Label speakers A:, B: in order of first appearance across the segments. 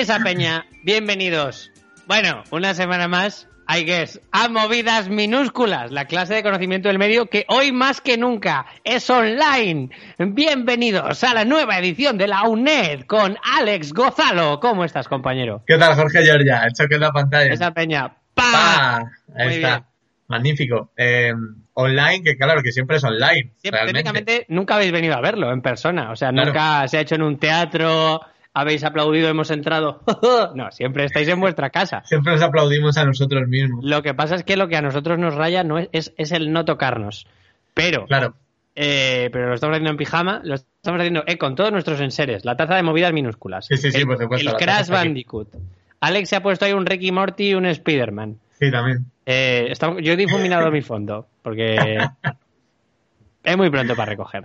A: esa peña, bienvenidos. Bueno, una semana más, que guess, a movidas minúsculas, la clase de conocimiento del medio que hoy más que nunca es online. Bienvenidos a la nueva edición de la UNED con Alex Gozalo. ¿Cómo estás, compañero?
B: ¿Qué tal, Jorge Giorgia? El choque la pantalla.
A: Esa
B: peña. ¡Pa! Ahí está. Magnífico. Em, online, que claro, que siempre es online.
A: realmente. técnicamente nunca habéis venido a verlo en persona. O sea, nunca se ha hecho en un teatro habéis aplaudido, hemos entrado. no, siempre estáis en vuestra casa.
B: Siempre os aplaudimos a nosotros mismos.
A: Lo que pasa es que lo que a nosotros nos raya no es, el no tocarnos. Pero,
B: claro.
A: Eh, pero lo estamos haciendo en pijama, lo estamos haciendo eh, con todos nuestros enseres, la taza de movidas minúsculas.
B: Sí, sí, por
A: supuesto. El Crash Bandicoot. Alex se ha puesto ahí un Ricky Morty y un Spider-Man.
B: Sí, también. Eh,
A: yo he difuminado mi fondo, porque es muy pronto para recoger.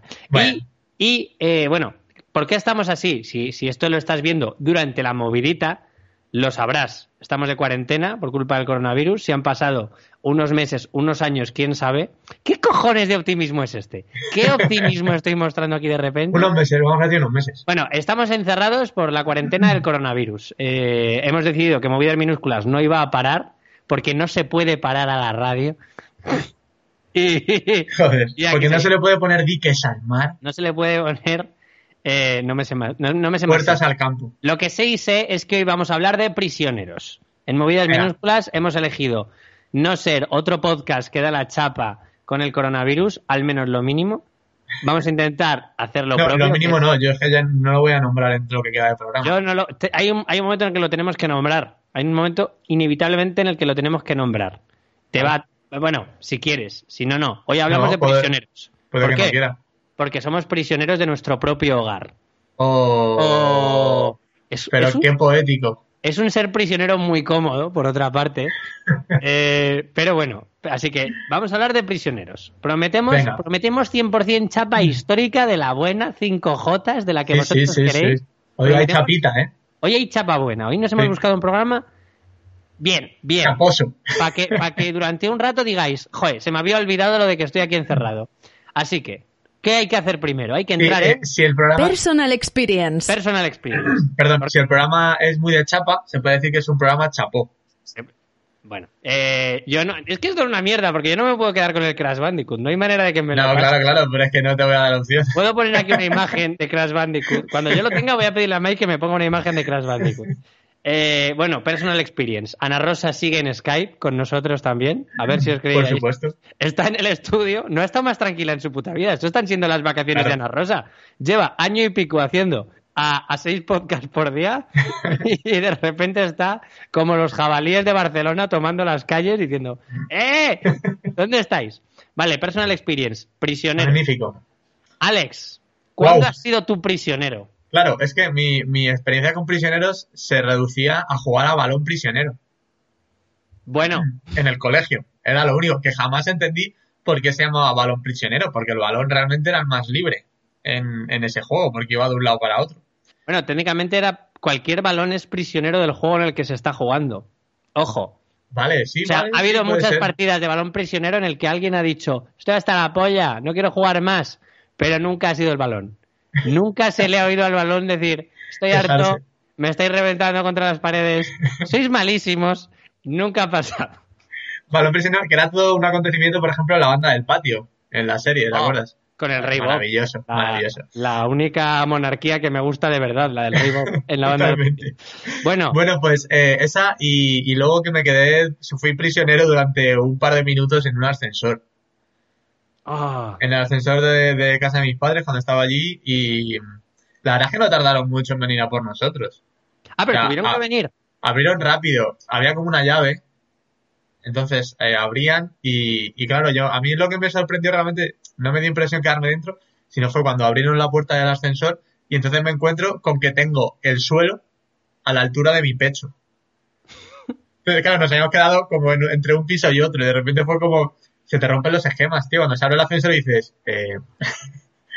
A: Y, y bueno, ¿Por qué estamos así? Si, esto lo estás viendo durante la movidita, lo sabrás. Estamos de cuarentena por culpa del coronavirus. Se han pasado unos meses, unos años, quién sabe. ¿Qué cojones de optimismo es este? ¿Qué optimismo estoy mostrando aquí de repente?
B: Unos meses, vamos a decir unos meses.
A: Bueno, estamos encerrados por la cuarentena del coronavirus. Eh, hemos decidido que movidas minúsculas no iba a parar porque no se puede parar a la radio.
B: y, Joder, porque no se le puede poner diques al mar.
A: No se le puede poner eh, no me sé más. No, me
B: sé Puertas al campo.
A: Lo que sí sé es que hoy vamos a hablar de prisioneros. En movidas minúsculas hemos elegido no ser otro podcast que da la chapa con el coronavirus, al menos lo mínimo. Vamos a intentar hacerlo
B: no,
A: propio,
B: Lo mínimo no, yo es que ya no lo voy a nombrar dentro lo que queda de programa. Yo no
A: hay, un, hay un momento en el que lo tenemos que nombrar. Hay un momento inevitablemente en el que lo tenemos que nombrar. Te va, bueno, si quieres, si no, no. Hoy hablamos de prisioneros.
B: Puede
A: ¿Por que quiera porque somos prisioneros de nuestro propio hogar.
B: Oh. oh. pero es un, qué poético.
A: Es un ser prisionero muy cómodo, por otra parte. Eh, pero bueno, así que vamos a hablar de prisioneros. Prometemos, prometemos 100% chapa mm. histórica de la buena, 5J de la que vosotros vosotros sí, sí, queréis.
B: Hoy hay chapita, ¿eh?
A: Hoy hay chapa buena. Hoy nos hemos buscado un programa Bien, bien. Para que, que durante un rato digáis, joder, se me había olvidado lo de que estoy aquí encerrado. Así que, ¿Qué hay que hacer primero? Hay que eh, entrar en... Eh,
B: ¿eh?
A: Personal Experience.
B: Personal Experience. Perdón, si el programa es muy de chapa, se puede decir que es un programa chapó.
A: Bueno, yo no... Es que esto es una mierda, porque yo no me puedo quedar con el Crash Bandicoot. No hay manera de que me
B: No, claro, claro, pero es que no te voy a dar opción.
A: Puedo poner aquí una imagen de Crash Bandicoot. Cuando yo lo tenga voy a pedirle a Mike que me ponga una imagen de Crash Bandicoot. Eh, bueno, personal experience. Ana Rosa sigue en Skype con nosotros también. A ver si os creéis. Por
B: supuesto.
A: Está en el estudio. No ha estado más tranquila en su puta vida. Esto están siendo las vacaciones de Ana Rosa. Lleva año y pico haciendo a, seis podcasts por día y de repente está como los jabalíes de Barcelona tomando las calles diciendo ¡Eh! ¿Dónde estáis? Vale, personal experience. Prisionero.
B: Magnífico.
A: Alex, ¿cuándo has sido tu prisionero?
B: Claro, es que mi, experiencia con prisioneros se reducía a jugar a balón prisionero.
A: Bueno.
B: En el colegio. Era lo único que jamás entendí por qué se llamaba balón prisionero, porque el balón realmente era más libre en, ese juego, porque iba de un lado para otro.
A: Bueno, técnicamente era cualquier balón es prisionero del juego en el que se está jugando. Ojo.
B: Vale, sí. ha
A: habido muchas partidas de balón prisionero en el que alguien ha dicho, estoy hasta la polla, no quiero jugar más, pero nunca ha sido el balón. Nunca se le ha oído al balón decir, estoy harto, me estáis reventando contra las paredes, sois malísimos, nunca ha pasado.
B: Balón prisionero, que era todo un acontecimiento, por ejemplo, en la banda del patio, en la serie, ¿te oh, acuerdas?
A: Con el Rey
B: Bob. Maravilloso, maravilloso.
A: La única monarquía que me gusta de verdad, la del Rey Bob en la banda
B: Bueno. Bueno, pues eh, esa y luego que me quedé, fui prisionero durante un par de minutos en un ascensor Ah. En el ascensor de, casa de mis padres cuando estaba allí y la verdad es que no tardaron mucho en venir a por nosotros.
A: Ah, pero tuvieron a, que venir.
B: Abrieron rápido, había como una llave. Entonces eh, abrían y, claro, yo a mí lo que me sorprendió realmente, no me dio impresión quedarme dentro, sino fue cuando abrieron la puerta del ascensor y entonces me encuentro con que tengo el suelo a la altura de mi pecho. Entonces, claro, nos habíamos quedado como entre un piso y otro y de repente fue como, se te rompen los esquemas, tío. Cuando se abre el ascensor dices...
A: Eh,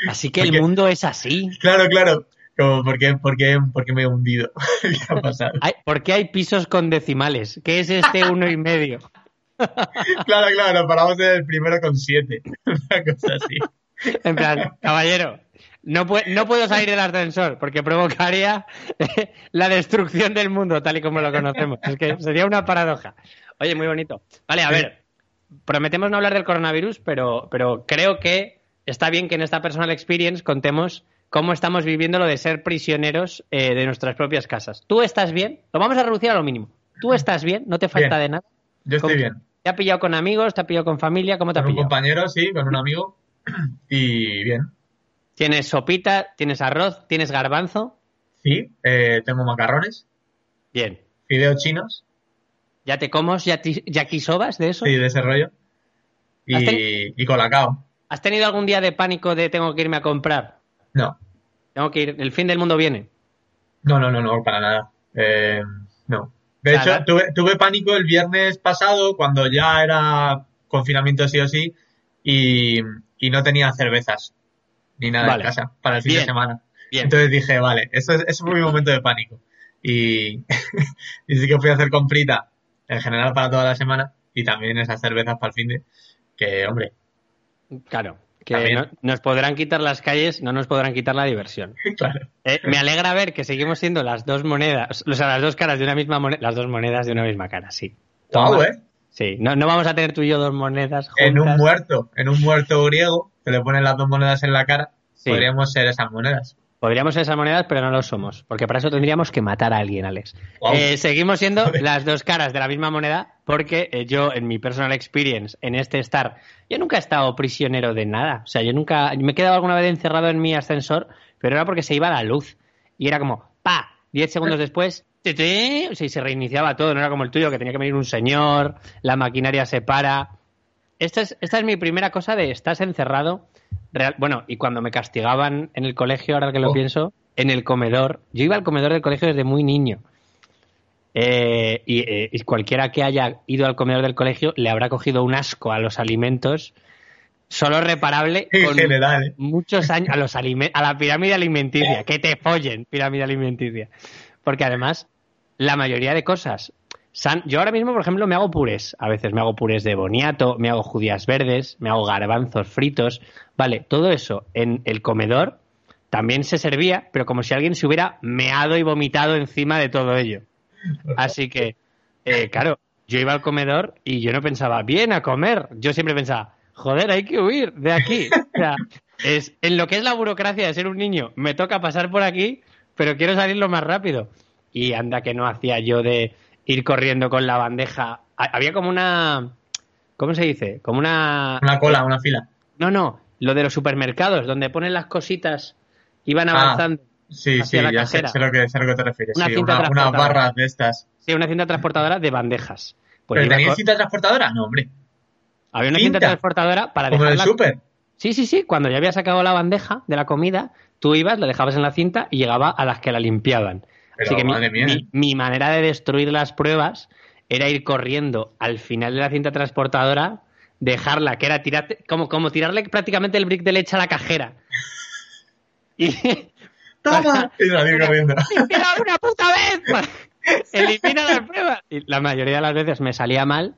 A: así que el mundo es así.
B: Claro, claro. Como, ¿por qué, me he hundido?
A: ¿Qué ha pasado? ¿Por qué hay pisos con decimales? ¿Qué es este uno y medio?
B: claro, claro, paramos en el primero con siete. Una
A: cosa así. en plan, caballero, no, no puedo salir del ascensor porque provocaría eh, la destrucción del mundo tal y como lo conocemos. Es que sería una paradoja. Oye, muy bonito. Vale, a ver, prometemos no hablar del coronavirus, pero, pero creo que está bien que en esta personal experience contemos cómo estamos viviendo lo de ser prisioneros eh, de nuestras propias casas. ¿Tú estás bien? Lo vamos a reducir a lo mínimo. ¿Tú estás bien? ¿No te falta de nada?
B: Yo estoy bien.
A: ¿Te ha pillado con amigos? ¿Te ha pillado con familia? ¿Cómo te ha pillado? Con un
B: compañero, sí, con un amigo. y bien.
A: ¿Tienes sopita? ¿Tienes arroz? ¿Tienes garbanzo?
B: Sí, eh, tengo macarrones.
A: Bien.
B: Fideos chinos.
A: ¿Ya te comos ¿Ya ya de eso?
B: Sí, de ese rollo. Y, y colacao.
A: ¿Has tenido algún día de pánico de tengo que irme a comprar?
B: No.
A: Tengo que ir, el fin del mundo viene.
B: No, no, no, no, para nada. Eh, no. De hecho, tuve, pánico el viernes pasado cuando ya era confinamiento sí o sí y, no tenía cervezas ni nada en casa para el fin de semana. Entonces dije, vale, eso, eso fue mi momento de pánico. Y, y sí que fui a hacer comprita en general para toda la semana y también esas cervezas para el fin de, que hombre.
A: Claro, que nos podrán quitar las calles, no nos podrán quitar la diversión. Eh, me alegra ver que seguimos siendo las dos monedas, o sea, las dos caras de una misma moneda, las dos monedas de una misma cara, sí.
B: todo eh.
A: Sí, no, vamos a tener tú y yo dos monedas juntas.
B: En un muerto, en un muerto griego, que le ponen las dos monedas en la cara, podríamos ser esas monedas.
A: Podríamos ser esas monedas, pero no lo somos, porque para eso tendríamos que matar a alguien, Alex. Eh, seguimos siendo las dos caras de la misma moneda, porque eh, yo, en mi personal experience, en este estar, yo nunca he estado prisionero de nada. O sea, yo nunca. Me he quedado alguna vez encerrado en mi ascensor, pero era porque se iba la luz. Y era como, ¡pa! Diez segundos después, ¡tete! O sea, y se reiniciaba todo, no era como el tuyo, que tenía que venir un señor, la maquinaria se para. Esta es, esta es mi primera cosa de estás encerrado bueno, y cuando me castigaban en el colegio, ahora que lo oh. pienso, en el comedor. Yo iba al comedor del colegio desde muy niño. Eh, eh, y, cualquiera que haya ido al comedor del colegio le habrá cogido un asco a los alimentos, solo reparable con ¿eh? muchos años a, a la pirámide alimenticia, oh. que te follen pirámide alimenticia. Porque además, la mayoría de cosas yo ahora mismo, por ejemplo, me hago purés. A veces me hago purés de boniato, me hago judías verdes, me hago garbanzos fritos. Vale, todo eso en el comedor también se servía, pero como si alguien se hubiera meado y vomitado encima de todo ello. Así que, eh, claro, yo iba al comedor y yo no pensaba, bien a comer. Yo siempre pensaba, joder, hay que huir de aquí. O sea, es, en lo que es la burocracia de ser un niño, me toca pasar por aquí, pero quiero salir lo más rápido. Y anda que no hacía yo de ir corriendo con la bandeja. Había como una. ¿Cómo se dice? Como una.
B: Una cola, una fila.
A: No, no, lo de los supermercados, donde ponen las cositas iban ah, avanzando.
B: sí, sí, ya Sé, lo que, lo que, te refieres.
A: Una, sí, de estas. Sí, una cinta transportadora de bandejas.
B: Pues ¿Pero cinta transportadora? No, hombre.
A: Había una cinta, transportadora para
B: Como el súper.
A: Sí, sí, sí. Cuando ya había sacado la bandeja de la comida, tú ibas, la dejabas en la cinta y llegaba a las que la limpiaban. Así que mi, manera de destruir las pruebas era ir corriendo al final de la cinta transportadora, dejarla, que era tirar, como, como tirarle prácticamente el brick de leche a la cajera.
B: Y, ¡Toma! y corriendo.
A: una puta vez! Pues, elimina las pruebas. Y la mayoría de las veces me salía mal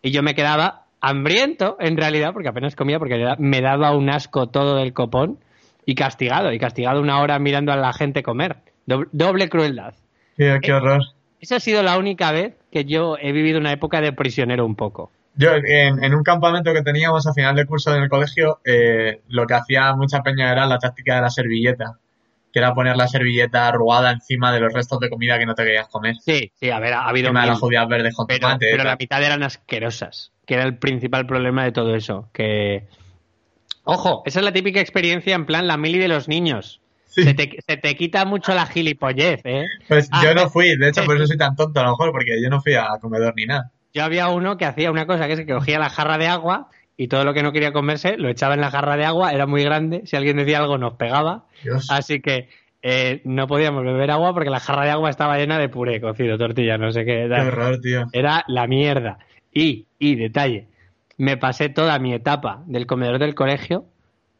A: y yo me quedaba hambriento, en realidad, porque apenas comía, porque me daba un asco todo del copón y castigado, y castigado una hora mirando a la gente comer. Doble, crueldad.
B: qué eh, horror.
A: Esa ha sido la única vez que yo he vivido una época de prisionero un poco.
B: Yo, en, un campamento que teníamos a final de curso en el colegio, eh, lo que hacía mucha peña era la táctica de la servilleta, que era poner la servilleta arrugada encima de los restos de comida que no te querías comer.
A: Sí, sí, a ver, ha habido...
B: una de las judías
A: verdes pero, Pero la mitad eran asquerosas, que era el principal problema de todo eso, que... Ojo, esa es la típica experiencia en plan la mili de los niños. Se, te, quita mucho la gilipollez,
B: ¿eh? Pues ah, yo no eh, fui, de hecho por eh. eso soy tan tonto a lo mejor, porque yo no fui a comedor ni nada.
A: Yo había uno que hacía una cosa, que es que cogía la jarra de agua y todo lo que no quería comerse lo echaba en la jarra de agua, era muy grande, si alguien decía algo nos pegaba, así que eh, no podíamos beber agua porque la jarra de agua estaba llena de puré cocido, tortilla, no sé qué. Era, tío. Era la mierda. Y, y detalle, me pasé toda mi etapa del comedor del colegio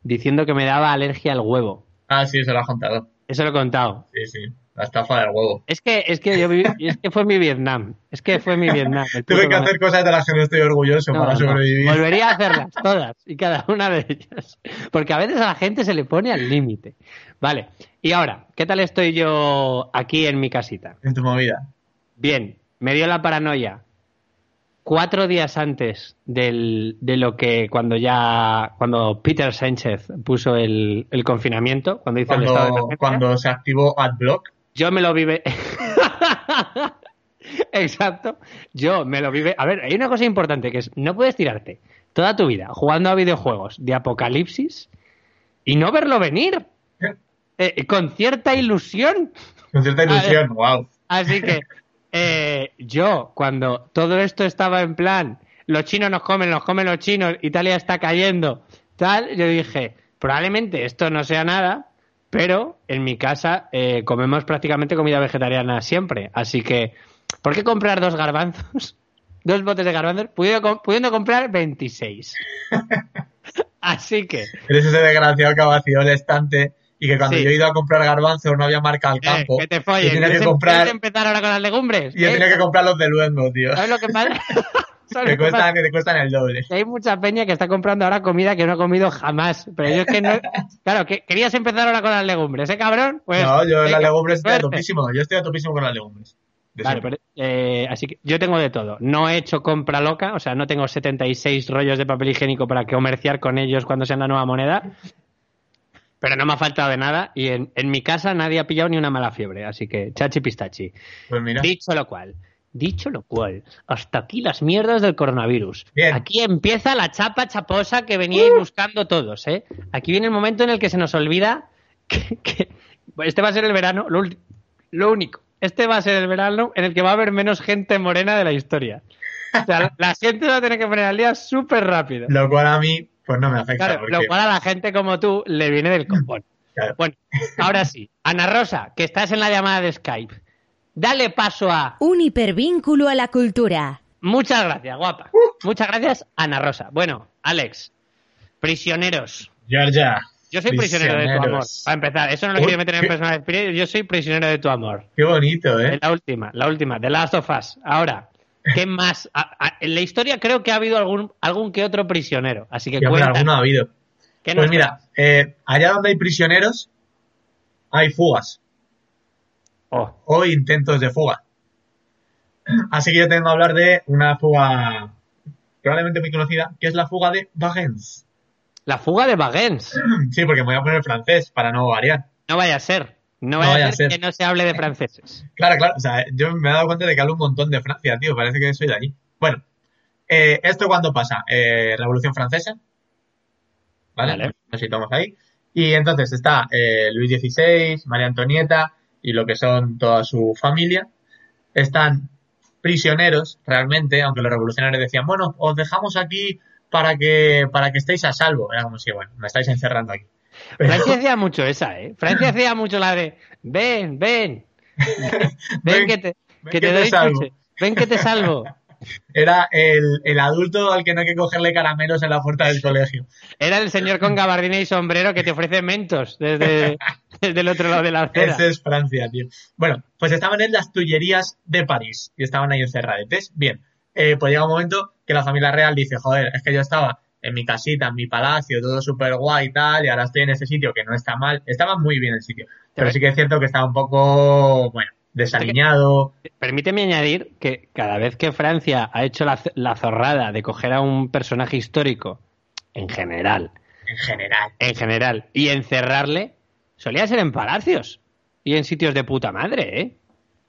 A: diciendo que me daba alergia al huevo.
B: Ah, sí, se lo ha contado.
A: Eso lo he contado.
B: Sí, sí. La estafa del huevo.
A: Es que, es que, yo viví, es que fue mi Vietnam. Es que fue mi Vietnam.
B: Tuve que hacer cosas de las que no estoy orgulloso para sobrevivir.
A: Volvería a hacerlas todas y cada una de ellas. Porque a veces a la gente se le pone al límite. Vale. Y ahora, ¿qué tal estoy yo aquí en mi casita?
B: En tu movida.
A: Bien. Me dio la paranoia cuatro días antes de lo que cuando ya cuando Peter Sánchez puso el, confinamiento, cuando hizo
B: cuando,
A: el estado
B: cuando se activó AdBlock,
A: yo me lo vive. Exacto, yo me lo vive. A ver, hay una cosa importante que es no puedes tirarte toda tu vida jugando a videojuegos de apocalipsis y no verlo venir ¿Eh? Eh, con cierta ilusión.
B: Con cierta ilusión, wow.
A: Así que eh, yo, cuando todo esto estaba en plan, los chinos nos comen, nos comen los chinos, Italia está cayendo, tal, yo dije, probablemente esto no sea nada, pero en mi casa eh, comemos prácticamente comida vegetariana siempre. Así que, ¿por qué comprar dos garbanzos? Dos botes de garbanzos, pudiendo, comprar 26.
B: Así que. Eres ese desgraciado que vacío el estante y que cuando yo he ido a comprar garbanzos no había marca al eh, campo.
A: que te folles, Yo que
B: comprar...
A: empezar ahora con las legumbres?
B: Yo ¿eh? tenía que comprar los de
A: luengo, tío. ¿Sabes lo que
B: pasa? Que, te cuestan el doble.
A: Hay mucha peña que está comprando ahora comida que no ha comido jamás. Pero yo es que no. Claro, que querías empezar ahora con las legumbres, ¿eh, cabrón?
B: Pues,
A: no,
B: yo las legumbres estoy a topísimo. Yo estoy a topísimo con las legumbres.
A: pero, eh, así que yo tengo de todo. No he hecho compra loca, o sea, no tengo 76 rollos de papel higiénico para comerciar con ellos cuando sean la nueva moneda pero no me ha faltado de nada y en, mi casa nadie ha pillado ni una mala fiebre, así que chachi pistachi. Pues dicho lo cual, dicho lo cual, hasta aquí las mierdas del coronavirus. Aquí empieza la chapa chaposa que veníais uh. buscando todos, ¿eh? Aquí viene el momento en el que se nos olvida que, este va a ser el verano, lo, lo, único, este va a ser el verano en el que va a haber menos gente morena de la historia. O sea, la gente va a tener que poner al día súper rápido.
B: Lo cual a mí pues no me afecta.
A: Claro, Lo cual a la gente como tú le viene del copón. Bueno, ahora sí. Ana Rosa, que estás en la llamada de Skype. Dale paso a...
C: Un hipervínculo a la cultura.
A: Muchas gracias, guapa. Uh. Muchas gracias, Ana Rosa. Bueno, Alex, prisioneros.
B: Ya, ya.
A: Yo soy prisionero de tu amor. Para empezar, eso no lo quiero meter en de personal Yo soy prisionero de tu amor.
B: Qué bonito, ¿eh?
A: La última, la última, The Last of Us. Ahora, ¿Qué más? en la historia creo que ha habido algún, algún que otro prisionero, así que Alguno
B: ha habido.
A: Pues mira, eh, allá donde hay prisioneros, hay fugas. Oh. O intentos de fuga.
B: Así que yo tengo que hablar de una fuga probablemente muy conocida, que es la fuga de Bagens.
A: ¿La fuga de Bagens?
B: Sí, porque me voy a poner francés para no variar.
A: No vaya a ser. No, que no se hable de franceses.
B: Claro, claro. O sea, yo me he dado cuenta de que hablo un montón de Francia, tío. Parece que soy de allí. Bueno, eh, ¿esto cuándo pasa? Eh, Revolución Francesa. ¿Vale? Nos situamos ahí. Y entonces está eh, Luis XVI, María Antonieta y lo que son toda su familia. Están prisioneros, realmente, aunque los revolucionarios decían, bueno, os dejamos aquí para que, para que estéis a salvo. Era como si, bueno, me estáis encerrando aquí.
A: Francia hacía mucho esa, ¿eh? Francia hacía mucho la de ven, ven, ven, que te, salvo. ven que te salvo.
B: Era el, adulto al que no hay que cogerle caramelos en la puerta del colegio.
A: Era el señor con gabardina y sombrero que te ofrece mentos desde, el otro lado de la
B: acera. Ese es Francia, tío. Bueno, pues estaban en las Tullerías de París y estaban ahí encerradetes. Bien, eh, pues llega un momento que la familia real dice, joder, es que yo estaba en mi casita, en mi palacio, todo súper guay y tal, y ahora estoy en ese sitio que no está mal. Estaba muy bien el sitio, pero sí que es cierto que estaba un poco, bueno, desaliñado.
A: Permíteme añadir que cada vez que Francia ha hecho la, zorrada de coger a un personaje histórico, en general.
B: En general.
A: En general. Y encerrarle, solía ser en palacios y en sitios de puta madre, ¿eh?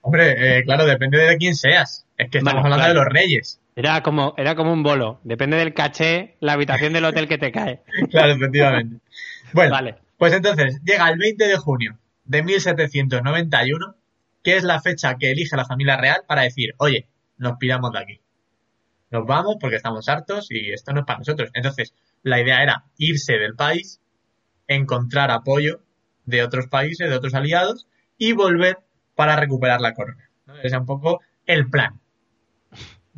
B: Hombre, eh, claro, depende de quién seas. Es que estamos hablando de los reyes.
A: Era como, era como un bolo. Depende del caché, la habitación del hotel que te cae.
B: claro, efectivamente. Bueno, pues entonces, llega el 20 de junio de 1791, que es la fecha que elige la familia real para decir, oye, nos piramos de aquí. Nos vamos porque estamos hartos y esto no es para nosotros. Entonces, la idea era irse del país, encontrar apoyo de otros países, de otros aliados, y volver para recuperar la corona. Ese es un poco el plan.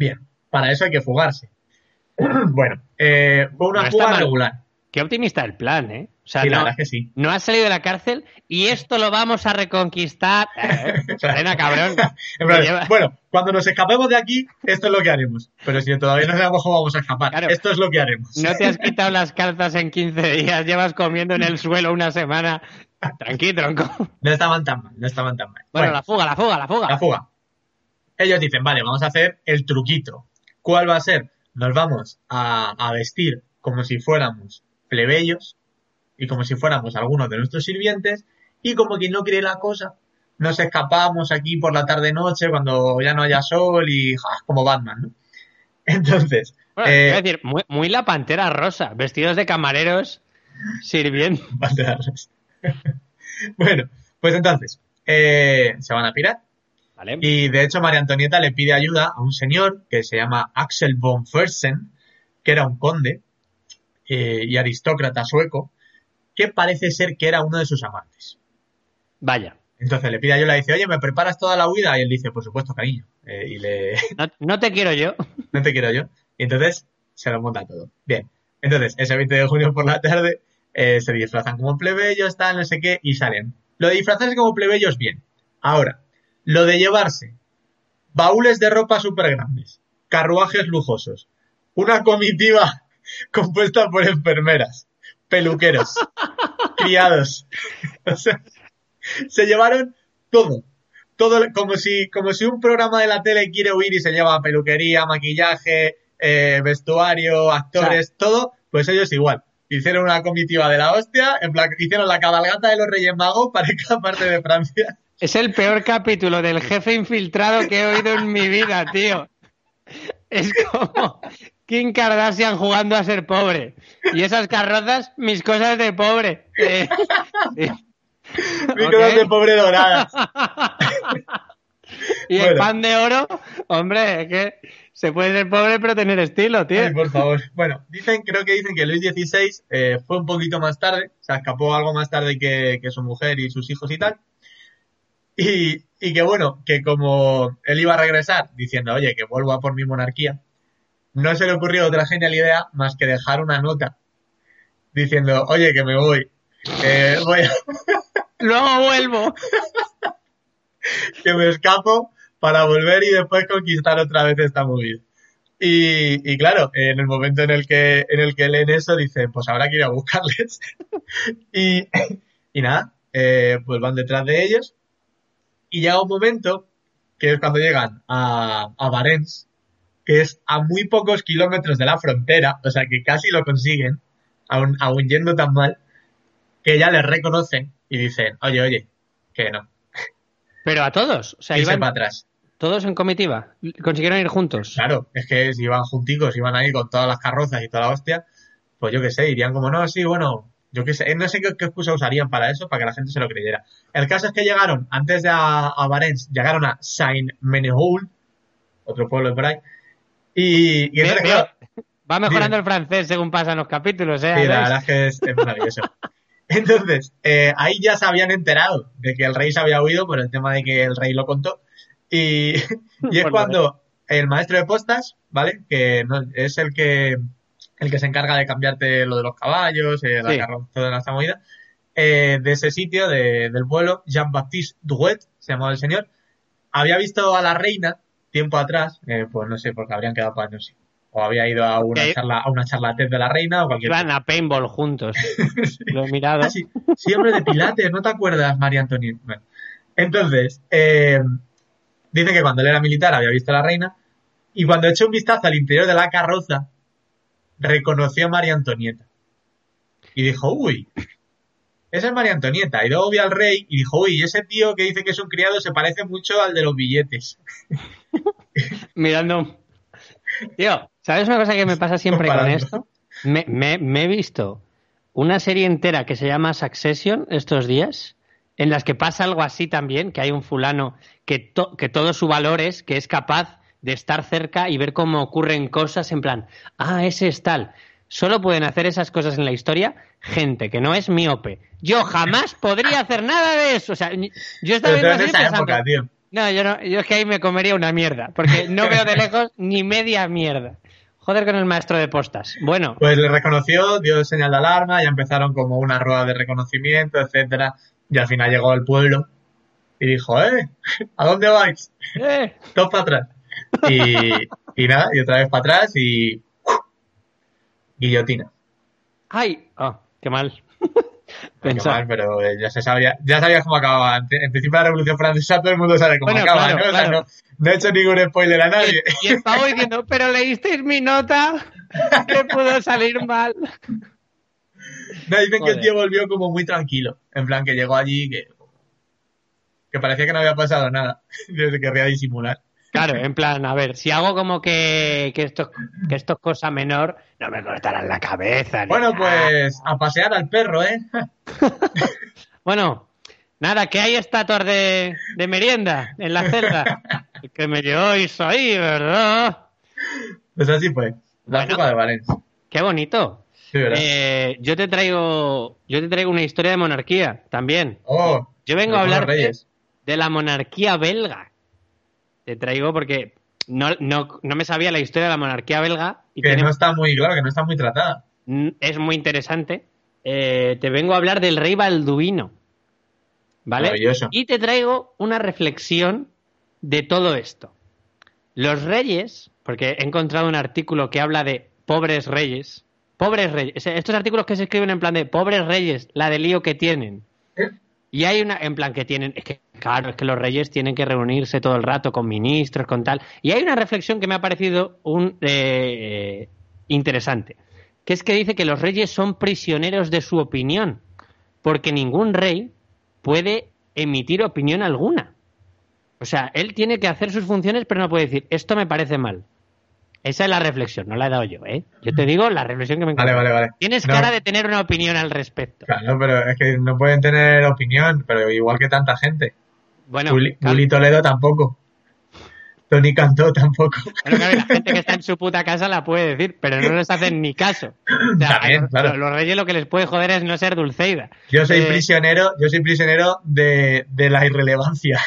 B: Bien, para eso hay que fugarse. bueno, eh, fue
A: una fuga regular. Qué optimista el plan, ¿eh? sí, la verdad que sí. No has salido de la cárcel y esto lo vamos a reconquistar. cabrón.
B: bueno, cuando nos escapemos de aquí, esto es lo que haremos. Pero si todavía no sabemos cómo vamos a escapar, esto es lo que haremos.
A: No te has quitado las calzas en 15 días, llevas comiendo en el suelo una semana. Tranquilo,
B: tronco. No estaban tan mal, no estaban
A: tan mal. bueno la fuga, la fuga, la fuga.
B: La fuga ellos dicen, vale, vamos a hacer el truquito. ¿Cuál va a ser? Nos vamos a, vestir como si fuéramos plebeyos y como si fuéramos algunos de nuestros sirvientes y como quien no quiere la cosa, nos escapamos aquí por la tarde-noche cuando ya no haya sol y como Batman, ¿no? Entonces...
A: Bueno, eh, decir, muy, la pantera rosa, vestidos de camareros, sirviendo.
B: Pantera rosa. bueno, pues entonces, eh, se van a pirar y de hecho María Antonieta le pide ayuda a un señor que se llama Axel von Fersen, que era un conde eh, y aristócrata sueco, que parece ser que era uno de sus amantes.
A: Vaya.
B: Entonces le pide ayuda y le dice, oye, ¿me preparas toda la huida? Y él dice, por supuesto, cariño. Eh, y
A: le... no, te quiero yo.
B: no te quiero yo. Y entonces se lo monta todo. Bien. Entonces, ese 20 de junio por la tarde eh, se disfrazan como plebeyos, tal, no sé qué, y salen. Lo de disfrazarse como plebeyos, bien. Ahora, lo de llevarse baúles de ropa súper grandes, carruajes lujosos, una comitiva compuesta por enfermeras, peluqueros, criados. se llevaron todo. Todo, como si, como si un programa de la tele quiere huir y se lleva peluquería, maquillaje, eh, vestuario, actores, todo, pues ellos igual. Hicieron una comitiva de la hostia, en plan, hicieron la cabalgata de los Reyes Magos para cada parte de Francia.
A: Es el peor capítulo del jefe infiltrado que he oído en mi vida, tío. Es como Kim Kardashian jugando a ser pobre. Y esas carrozas, mis cosas de pobre. Eh,
B: mis cosas de pobre doradas. y
A: el pan de oro, hombre, es que se puede ser pobre pero tener estilo, tío. Ay,
B: por favor. Bueno, dicen, creo que dicen que Luis XVI eh, fue un poquito más tarde, o escapó algo más tarde que su mujer y sus hijos y tal. Y, que bueno, que como él iba a regresar diciendo, oye, que vuelvo a por mi monarquía, no se le ocurrió otra genial idea más que dejar una nota diciendo, oye, que me voy.
A: Luego vuelvo.
B: que me escapo para volver y después conquistar otra vez esta movida. Y, claro, en el momento en el que en el que leen eso dicen, pues habrá que ir a buscarles. y, nada, eh, pues van detrás de ellos y llega un momento, que es cuando llegan a, a Barents, que es a muy pocos kilómetros de la frontera, o sea que casi lo consiguen, aún, aún yendo tan mal, que ya les reconocen y dicen, oye, oye, que no.
A: Pero a todos, o sea, iban
B: atrás.
A: Todos en comitiva, consiguieron ir juntos.
B: Claro, es que si iban junticos, iban ahí con todas las carrozas y toda la hostia, pues yo qué sé, irían como, no, sí, bueno, yo qué sé, eh, no sé qué, excusa usarían para eso, para que la gente se lo creyera. El caso es que llegaron, antes de a, Barents, llegaron a Saint-Menehould, otro pueblo de por y...
A: va mejorando el francés según pasan los capítulos,
B: ¿eh?
A: Sí,
B: la verdad es que es, maravilloso. Entonces, eh, ahí ya se habían enterado de que el rey se había huido por el tema de que el rey lo contó. Y, es cuando el maestro de postas, ¿vale? Que es el que el que se encarga de cambiarte lo de los caballos, eh, la carroza de la movida, eh, de ese sitio, del vuelo Jean-Baptiste Duet, se llamaba el señor, había visto a la reina tiempo atrás, eh, pues no sé, porque habrían quedado para pues, o había ido a una charla, a una de la reina o cualquier
A: Iban
B: a
A: paintball juntos. Lo ah,
B: Siempre de pilates, ¿no te acuerdas, María Antonia? Entonces, dice que cuando él era militar había visto a la reina y cuando echó un vistazo al interior de la carroza reconoció a María Antonieta. Y dijo, uy, esa es María Antonieta. Y luego vio al rey y dijo, uy, ese tío que dice que es un criado se parece mucho al de los billetes.
A: Mirando. Tío, ¿sabes una cosa que me pasa siempre con esto? Me, me, he visto una serie entera que se llama Succession estos días, en las que pasa algo así también, que hay un fulano que, que todo su valor es que es capaz de estar cerca y ver cómo ocurren cosas en plan, ah, ese es tal. Solo pueden hacer esas cosas en la historia gente que no es miope. Yo jamás podría hacer nada de eso. O sea, yo estaba viendo
B: así pensando,
A: No, yo no, yo es que ahí me comería una mierda, porque no veo de lejos ni media mierda. Joder con el maestro de postas. Bueno.
B: Pues le reconoció, dio señal de alarma, ya empezaron como una rueda de reconocimiento, etcétera, y al final llegó al pueblo y dijo, eh, ¿a dónde vais? Eh. Todos para atrás. Y, y nada, y otra vez para atrás y.
A: Guillotina. ¡Ay! Ah, ¡Qué mal!
D: Ah, qué Mal, pero eh, ya se sabía, ya sabías cómo acababa. En principio de la Revolución Francesa todo el mundo sabe cómo acaba, ¿no? O sea, no, he hecho ningún spoiler a
E: nadie. Y, estaba diciendo, pero leísteis mi nota, que pudo salir mal.
D: No, dicen que el tío volvió como muy tranquilo. En plan, que llegó allí que, que parecía que no había pasado nada. que querría disimular.
E: Claro, en plan, a ver, si hago como que, esto, que esto es cosa menor, no me cortarán la cabeza.
D: Bueno, pues a pasear al perro, ¿eh?
E: bueno, nada, que hay estatuas de, de merienda en la celda. que me lleváis ahí, ¿verdad?
D: Pues así fue, la Copa
E: de Valencia. Qué bonito. Eh, yo te traigo yo te traigo una historia de monarquía también. Oh, yo vengo a hablar de la monarquía belga te traigo porque no, no, me sabía la historia de la monarquía belga.
D: Y que no está muy, que no está muy tratada.
E: Mm, es muy interesante. Eh, te vengo a hablar del rey Balduino. ¿Vale? Y te traigo una reflexión de todo esto. Los reyes, porque he encontrado un artículo que habla de pobres reyes. Pobres reyes. Estos artículos que se escriben en plan de pobres reyes, la de lío que tienen. ¿Eh? Y hay una, en plan que tienen, es que Claro, es que los reyes tienen que reunirse todo el rato con ministros, con tal. Y hay una reflexión que me ha parecido un, eh, interesante, que es que dice que los reyes son prisioneros de su opinión, porque ningún rey puede emitir opinión alguna. O sea, él tiene que hacer sus funciones, pero no puede decir, esto me parece mal. Esa es la reflexión, no la he dado yo, ¿eh? Yo te digo la reflexión que me encanta. Vale, vale, vale. Tienes cara de tener una opinión al respecto.
D: Claro, pero es que no pueden tener opinión, pero igual que tanta gente. Bueno, Juli, Toledo tampoco. Tony Cantó tampoco. la
E: gente que está en su puta casa la puede decir, pero no les hacen ni caso. los, reyes lo que les puede joder es no ser Dulceida.
D: Yo soy eh, prisionero, yo soy prisionero de, la irrelevancia.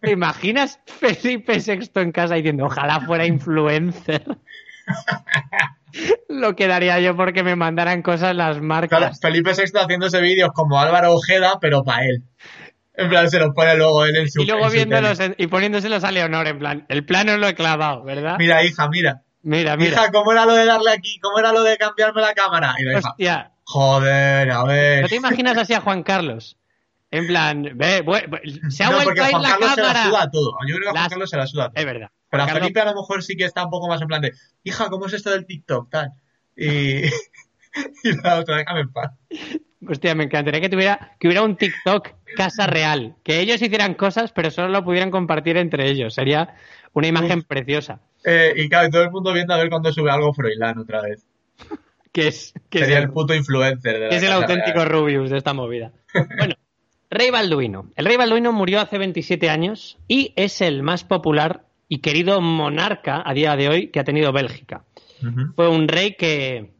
E: ¿Te imaginas Felipe VI en casa diciendo ojalá fuera influencer? lo quedaría yo porque me mandaran cosas las marcas.
D: Felipe VI haciéndose vídeos como Álvaro Ojeda, pero para él. En plan, se
E: los
D: pone luego él en su
E: Y
D: luego
E: viéndolos y poniéndoselos a Leonor, en plan, el plano lo he clavado, ¿verdad?
D: Mira, hija, mira. Mira, mira. Hija, ¿cómo era lo de darle aquí? ¿Cómo era lo de cambiarme la cámara? Y la Hostia. Hija,
E: joder, a ver. ¿No te imaginas así a Juan Carlos? En plan, ve, se ha vuelto a ir la Carlos Se la suda todo.
D: Yo creo que a Juan Carlos se la suda todo. Es verdad. Pero a Felipe a lo mejor sí que está un poco más en plan de, hija, ¿cómo es esto del TikTok? Tal. Y, y la otra, déjame en paz.
E: Hostia, me encantaría que tuviera, que hubiera un TikTok casa real. Que ellos hicieran cosas, pero solo lo pudieran compartir entre ellos. Sería una imagen preciosa.
D: Eh, y claro, todo el mundo viendo a ver cuando sube algo Froilán otra vez.
E: que es,
D: que Sería el, puto influencer.
E: es el auténtico Rubius de esta movida. Bueno, Rey Balduino. El Rey Balduino murió hace 27 años y es el más popular y querido monarca a día de hoy que ha tenido Bélgica. Fue un rey que,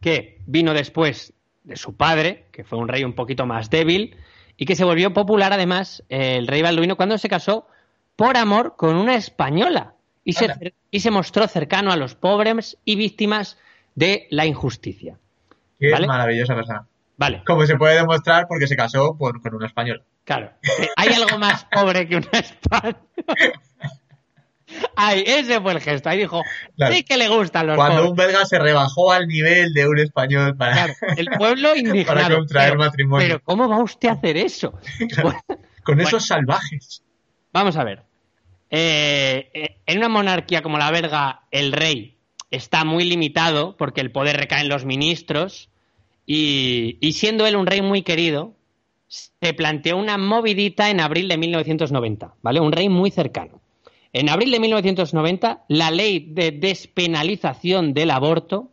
E: que vino después de su padre, que fue un rey un poquito más débil, y que se volvió popular además el rey Balduino cuando se casó por amor con una española y se, y mostró cercano a los pobres y víctimas de la injusticia.
D: Qué maravillosa cosa! Vale. Como se puede demostrar porque se casó con una española.
E: Claro. Eh, ¿Hay algo más pobre que una española? Ay, ese fue el gesto. Ahí dijo, sí que le gustan los
D: Cuando un belga se rebajó al nivel de un español para... el pueblo contraer
E: matrimonio. Pero ¿cómo va usted a hacer eso?
D: con esos salvajes.
E: Vamos a ver. Eh, eh, en una monarquía como la belga, el rey está muy limitado porque el poder recae en los ministros y, y siendo él un rey muy querido, se planteó una movidita en abril de 1990, ¿vale? Un rey muy cercano. En abril de 1990, la ley de despenalización del aborto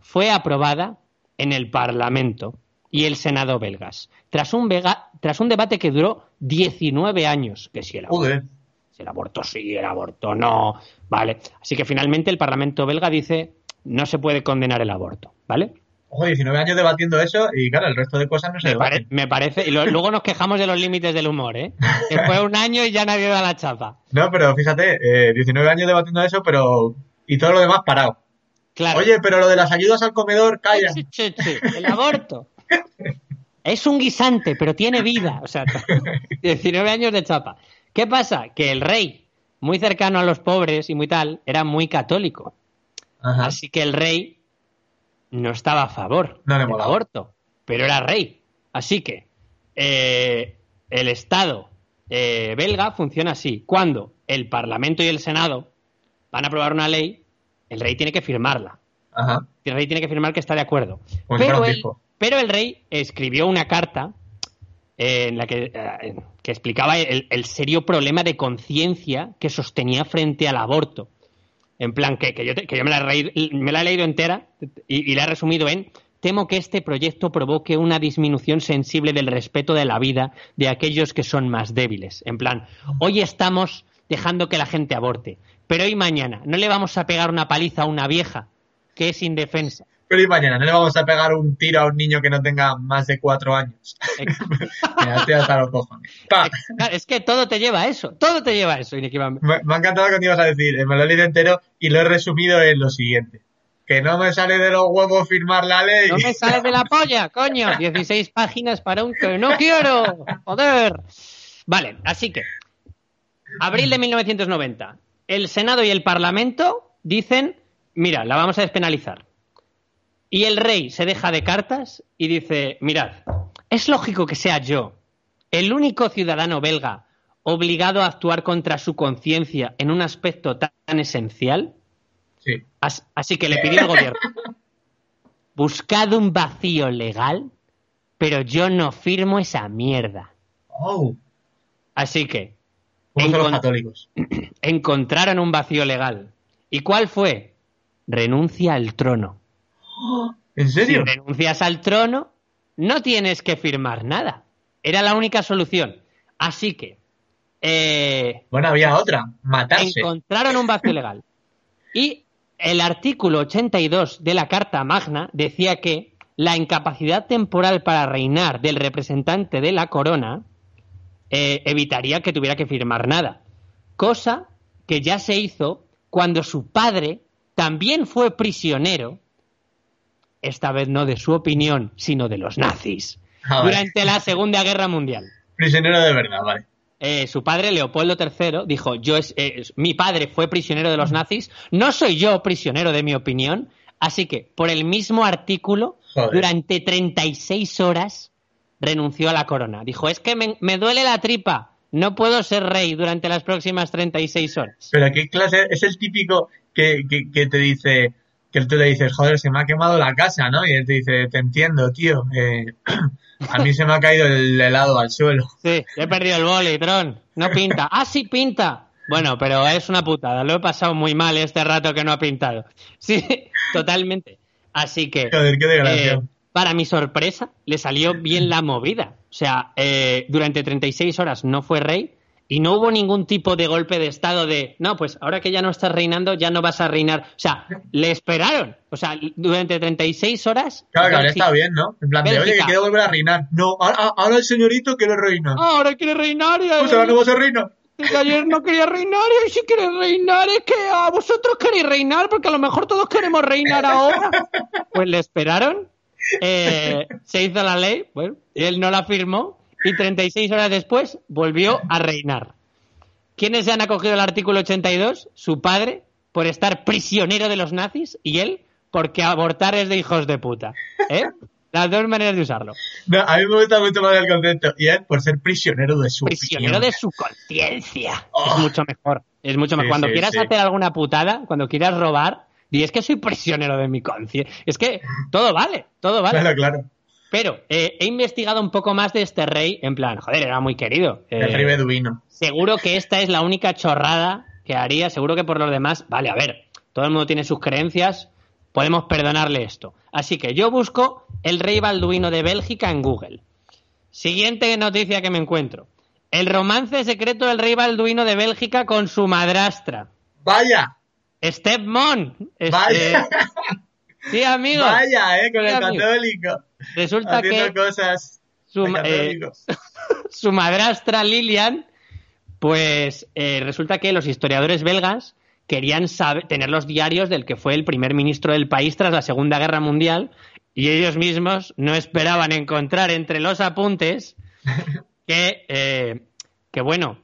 E: fue aprobada en el Parlamento y el Senado belgas, tras un, tras un debate que duró 19 años, que si el aborto, si el aborto sí, el aborto no, ¿vale? Así que finalmente el Parlamento belga dice, no se puede condenar el aborto, ¿vale?
D: ojo, 19 años debatiendo eso y claro, el resto de cosas no se me,
E: me parece, y luego nos quejamos de los límites del humor, ¿eh? Después de un año y ya nadie da la chapa.
D: No, pero fíjate, 19 eh, años debatiendo eso, pero. y todo lo demás parado. Claro. Oye, pero lo de las ayudas al comedor, calla. Sí, sí,
E: sí, el aborto. es un guisante, pero tiene vida. O sea, 19 años de chapa. ¿Qué pasa? Que el rey, muy cercano a los pobres y muy tal, era muy católico. Así que el rey no estaba a favor del aborto, pero era rey. Así que eh, el Estado eh, belga funciona así. Cuando el Parlamento y el Senado van a aprobar una ley, el rey tiene que firmarla. El rey tiene que firmar que está de acuerdo. pero, el, rey escribió una carta eh, en la que, explicaba el, serio problema de conciencia que sostenía frente al aborto. En plan, que, que yo, me, la he me la leído entera y la he resumido en temo que este proyecto provoque una disminución sensible del respeto de la vida de aquellos que son más débiles. En plan, hoy estamos dejando que la gente aborte, pero hoy mañana no le vamos a pegar una paliza a una vieja que es indefensa
D: mañana, no le vamos a pegar un tiro a un niño que no tenga más de cuatro años.
E: Es que todo te lleva a eso, todo te lleva a eso, Me,
D: ha encantado que te ibas a decir, me lo he leído entero y lo he resumido en lo siguiente. Que no me sale de los huevos firmar la ley.
E: No me
D: sale
E: de la polla, coño. 16 páginas para un que no quiero. Joder. Vale, así que. Abril de 1990. El Senado y el Parlamento dicen, mira, la vamos a despenalizar. Y el rey se deja de cartas y dice, mirad, es lógico que sea yo, el único ciudadano belga obligado a actuar contra su conciencia en un aspecto tan esencial. Así que le pidió al gobierno, buscad un vacío legal, pero yo no firmo esa mierda. Oh. Así
D: que...
E: Encontraron un vacío legal. ¿Y cuál fue? Renuncia al trono. ¿En serio? Si renuncias al trono, no tienes que firmar nada. Era la única solución. Así que.
D: Eh, bueno, había otra, matarse.
E: Encontraron un vacío legal. Y el artículo 82 de la Carta Magna decía que la incapacidad temporal para reinar del representante de la corona eh, evitaría que tuviera que firmar nada. Cosa que ya se hizo cuando su padre también fue prisionero esta vez no de su opinión, sino de los nazis, durante la Segunda Guerra Mundial.
D: Prisionero de verdad, vale.
E: Eh, su padre, Leopoldo III, dijo, yo eh, es, mi padre fue prisionero de los nazis, no soy yo prisionero de mi opinión, así que por el mismo artículo, durante 36 horas, renunció a la corona. Dijo, es que me, duele la tripa, no puedo ser rey durante las próximas 36 horas.
D: Pero ¿qué clase? Es el típico que, que te dice, que tú le dices, joder, se me ha quemado la casa, ¿no? Y él te dice, te entiendo, tío. Eh, a mí se me ha caído el helado al suelo.
E: Sí, he perdido el boli, Tron. No pinta. ¡Ah, sí pinta! Bueno, pero es una putada. Lo he pasado muy mal este rato que no ha pintado. Sí, totalmente. Así que... Eh, para mi sorpresa, le salió bien la movida. O sea, eh, durante 36 horas no fue rey, y no hubo ningún tipo de golpe de estado de, no, pues ahora que ya no estás reinando, ya no vas a reinar. O sea, le esperaron. O sea, durante 36 horas.
D: Claro, claro, está bien, ¿no? En plan oye, que quiero volver a reinar. No, ahora, el señorito quiere reinar.
E: Ah, ahora quiere reinar. Y pues ahora no vas a reinar. ayer no quería reinar y si sí quiere reinar. Es que a vosotros queréis reinar porque a lo mejor todos queremos reinar ahora. Pues le esperaron. Eh, se hizo la ley. Bueno, él no la firmó y 36 horas después volvió a reinar. ¿Quiénes se han acogido al artículo 82? Su padre, por estar prisionero de los nazis, y él, porque abortar es de hijos de puta. ¿Eh? Las dos maneras de usarlo.
D: No, a mí me gusta mucho más el concepto. Y él, por ser prisionero de su
E: Prisionero de su conciencia. Oh. Es mucho mejor. Es mucho mejor. cuando quieras hacer alguna putada, cuando quieras robar, y es que soy prisionero de mi conciencia. Es que todo vale, todo vale. Claro, claro. Pero eh, he investigado un poco más de este rey, en plan, joder, era muy querido.
D: el eh, rey beduino.
E: Seguro que esta es la única chorrada que haría, seguro que por los demás, vale, a ver, todo el mundo tiene sus creencias, podemos perdonarle esto. Así que yo busco el rey balduino de Bélgica en Google. Siguiente noticia que me encuentro. El romance secreto del rey balduino de Bélgica con su madrastra.
D: Vaya.
E: Stepmon. Este, Vaya. Sí, amigo. Vaya, eh, con el católico. Resulta que cosas su, eh, su madrastra Lilian, pues eh, resulta que los historiadores belgas querían saber, tener los diarios del que fue el primer ministro del país tras la Segunda Guerra Mundial y ellos mismos no esperaban encontrar entre los apuntes que, eh, que bueno,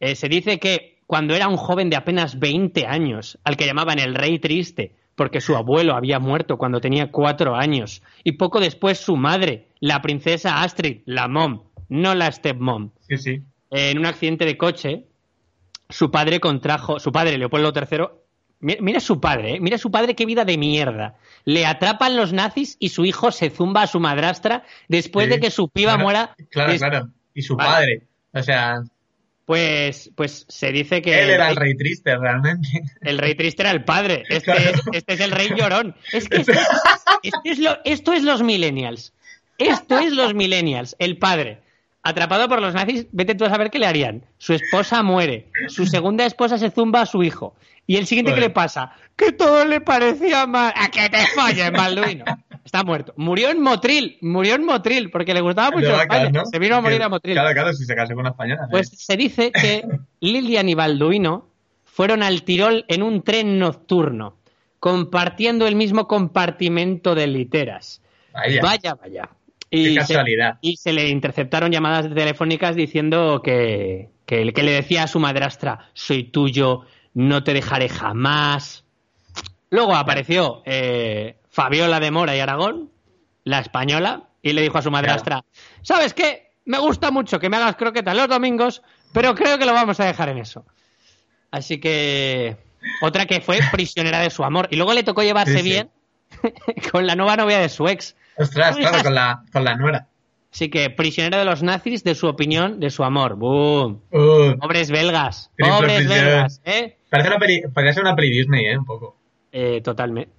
E: se dice que cuando era un joven de apenas 20 años, al que llamaban el rey triste, porque su abuelo había muerto cuando tenía cuatro años y poco después su madre, la princesa Astrid, la mom, no la stepmom. Sí, sí. En un accidente de coche, su padre contrajo, su padre Leopoldo III, mira, su padre, ¿eh? mira su padre qué vida de mierda. Le atrapan los nazis y su hijo se zumba a su madrastra después de que su piba muera. Claro,
D: claro. Y su padre, o sea,
E: pues, pues se dice que.
D: Él era el rey triste, realmente. El
E: rey triste era el padre. Este, este, es, el rey llorón. Es que este esto es los millennials. Esto es los millennials. El padre, atrapado por los nazis, vete tú a saber qué le harían. Su esposa muere. Su segunda esposa se zumba a su hijo. Y el siguiente, que le pasa? Que todo le parecía mal. ¡A que te falles, Balduino! Está muerto. Murió en Motril, murió en Motril, porque le gustaba mucho España. Se vino a morir a Motril. Claro, claro, si se casó con una española. Pues se dice que Lilian y Balduino fueron al Tirol en un tren nocturno, compartiendo el mismo compartimento de literas. Vaya, vaya. Y, Qué casualidad. y se le interceptaron llamadas telefónicas diciendo que, que, que le decía a su madrastra, soy tuyo, no te dejaré jamás. Luego apareció eh, Fabiola de Mora y Aragón, la española, y le dijo a su madrastra, ¿sabes qué? Me gusta mucho que me hagas croquetas los domingos, pero creo que lo vamos a dejar en eso. Así que otra que fue prisionera de su amor. Y luego le tocó llevarse bien con la nueva novia de su ex.
D: Ostras, claro, con la, con nuera.
E: Así que prisionera de los nazis, de su opinión, de su amor. ¡Bum! pobres belgas. Pobres belgas, ¿eh? Parece una peli, Disney, ¿eh? Un poco. Eh, totalmente.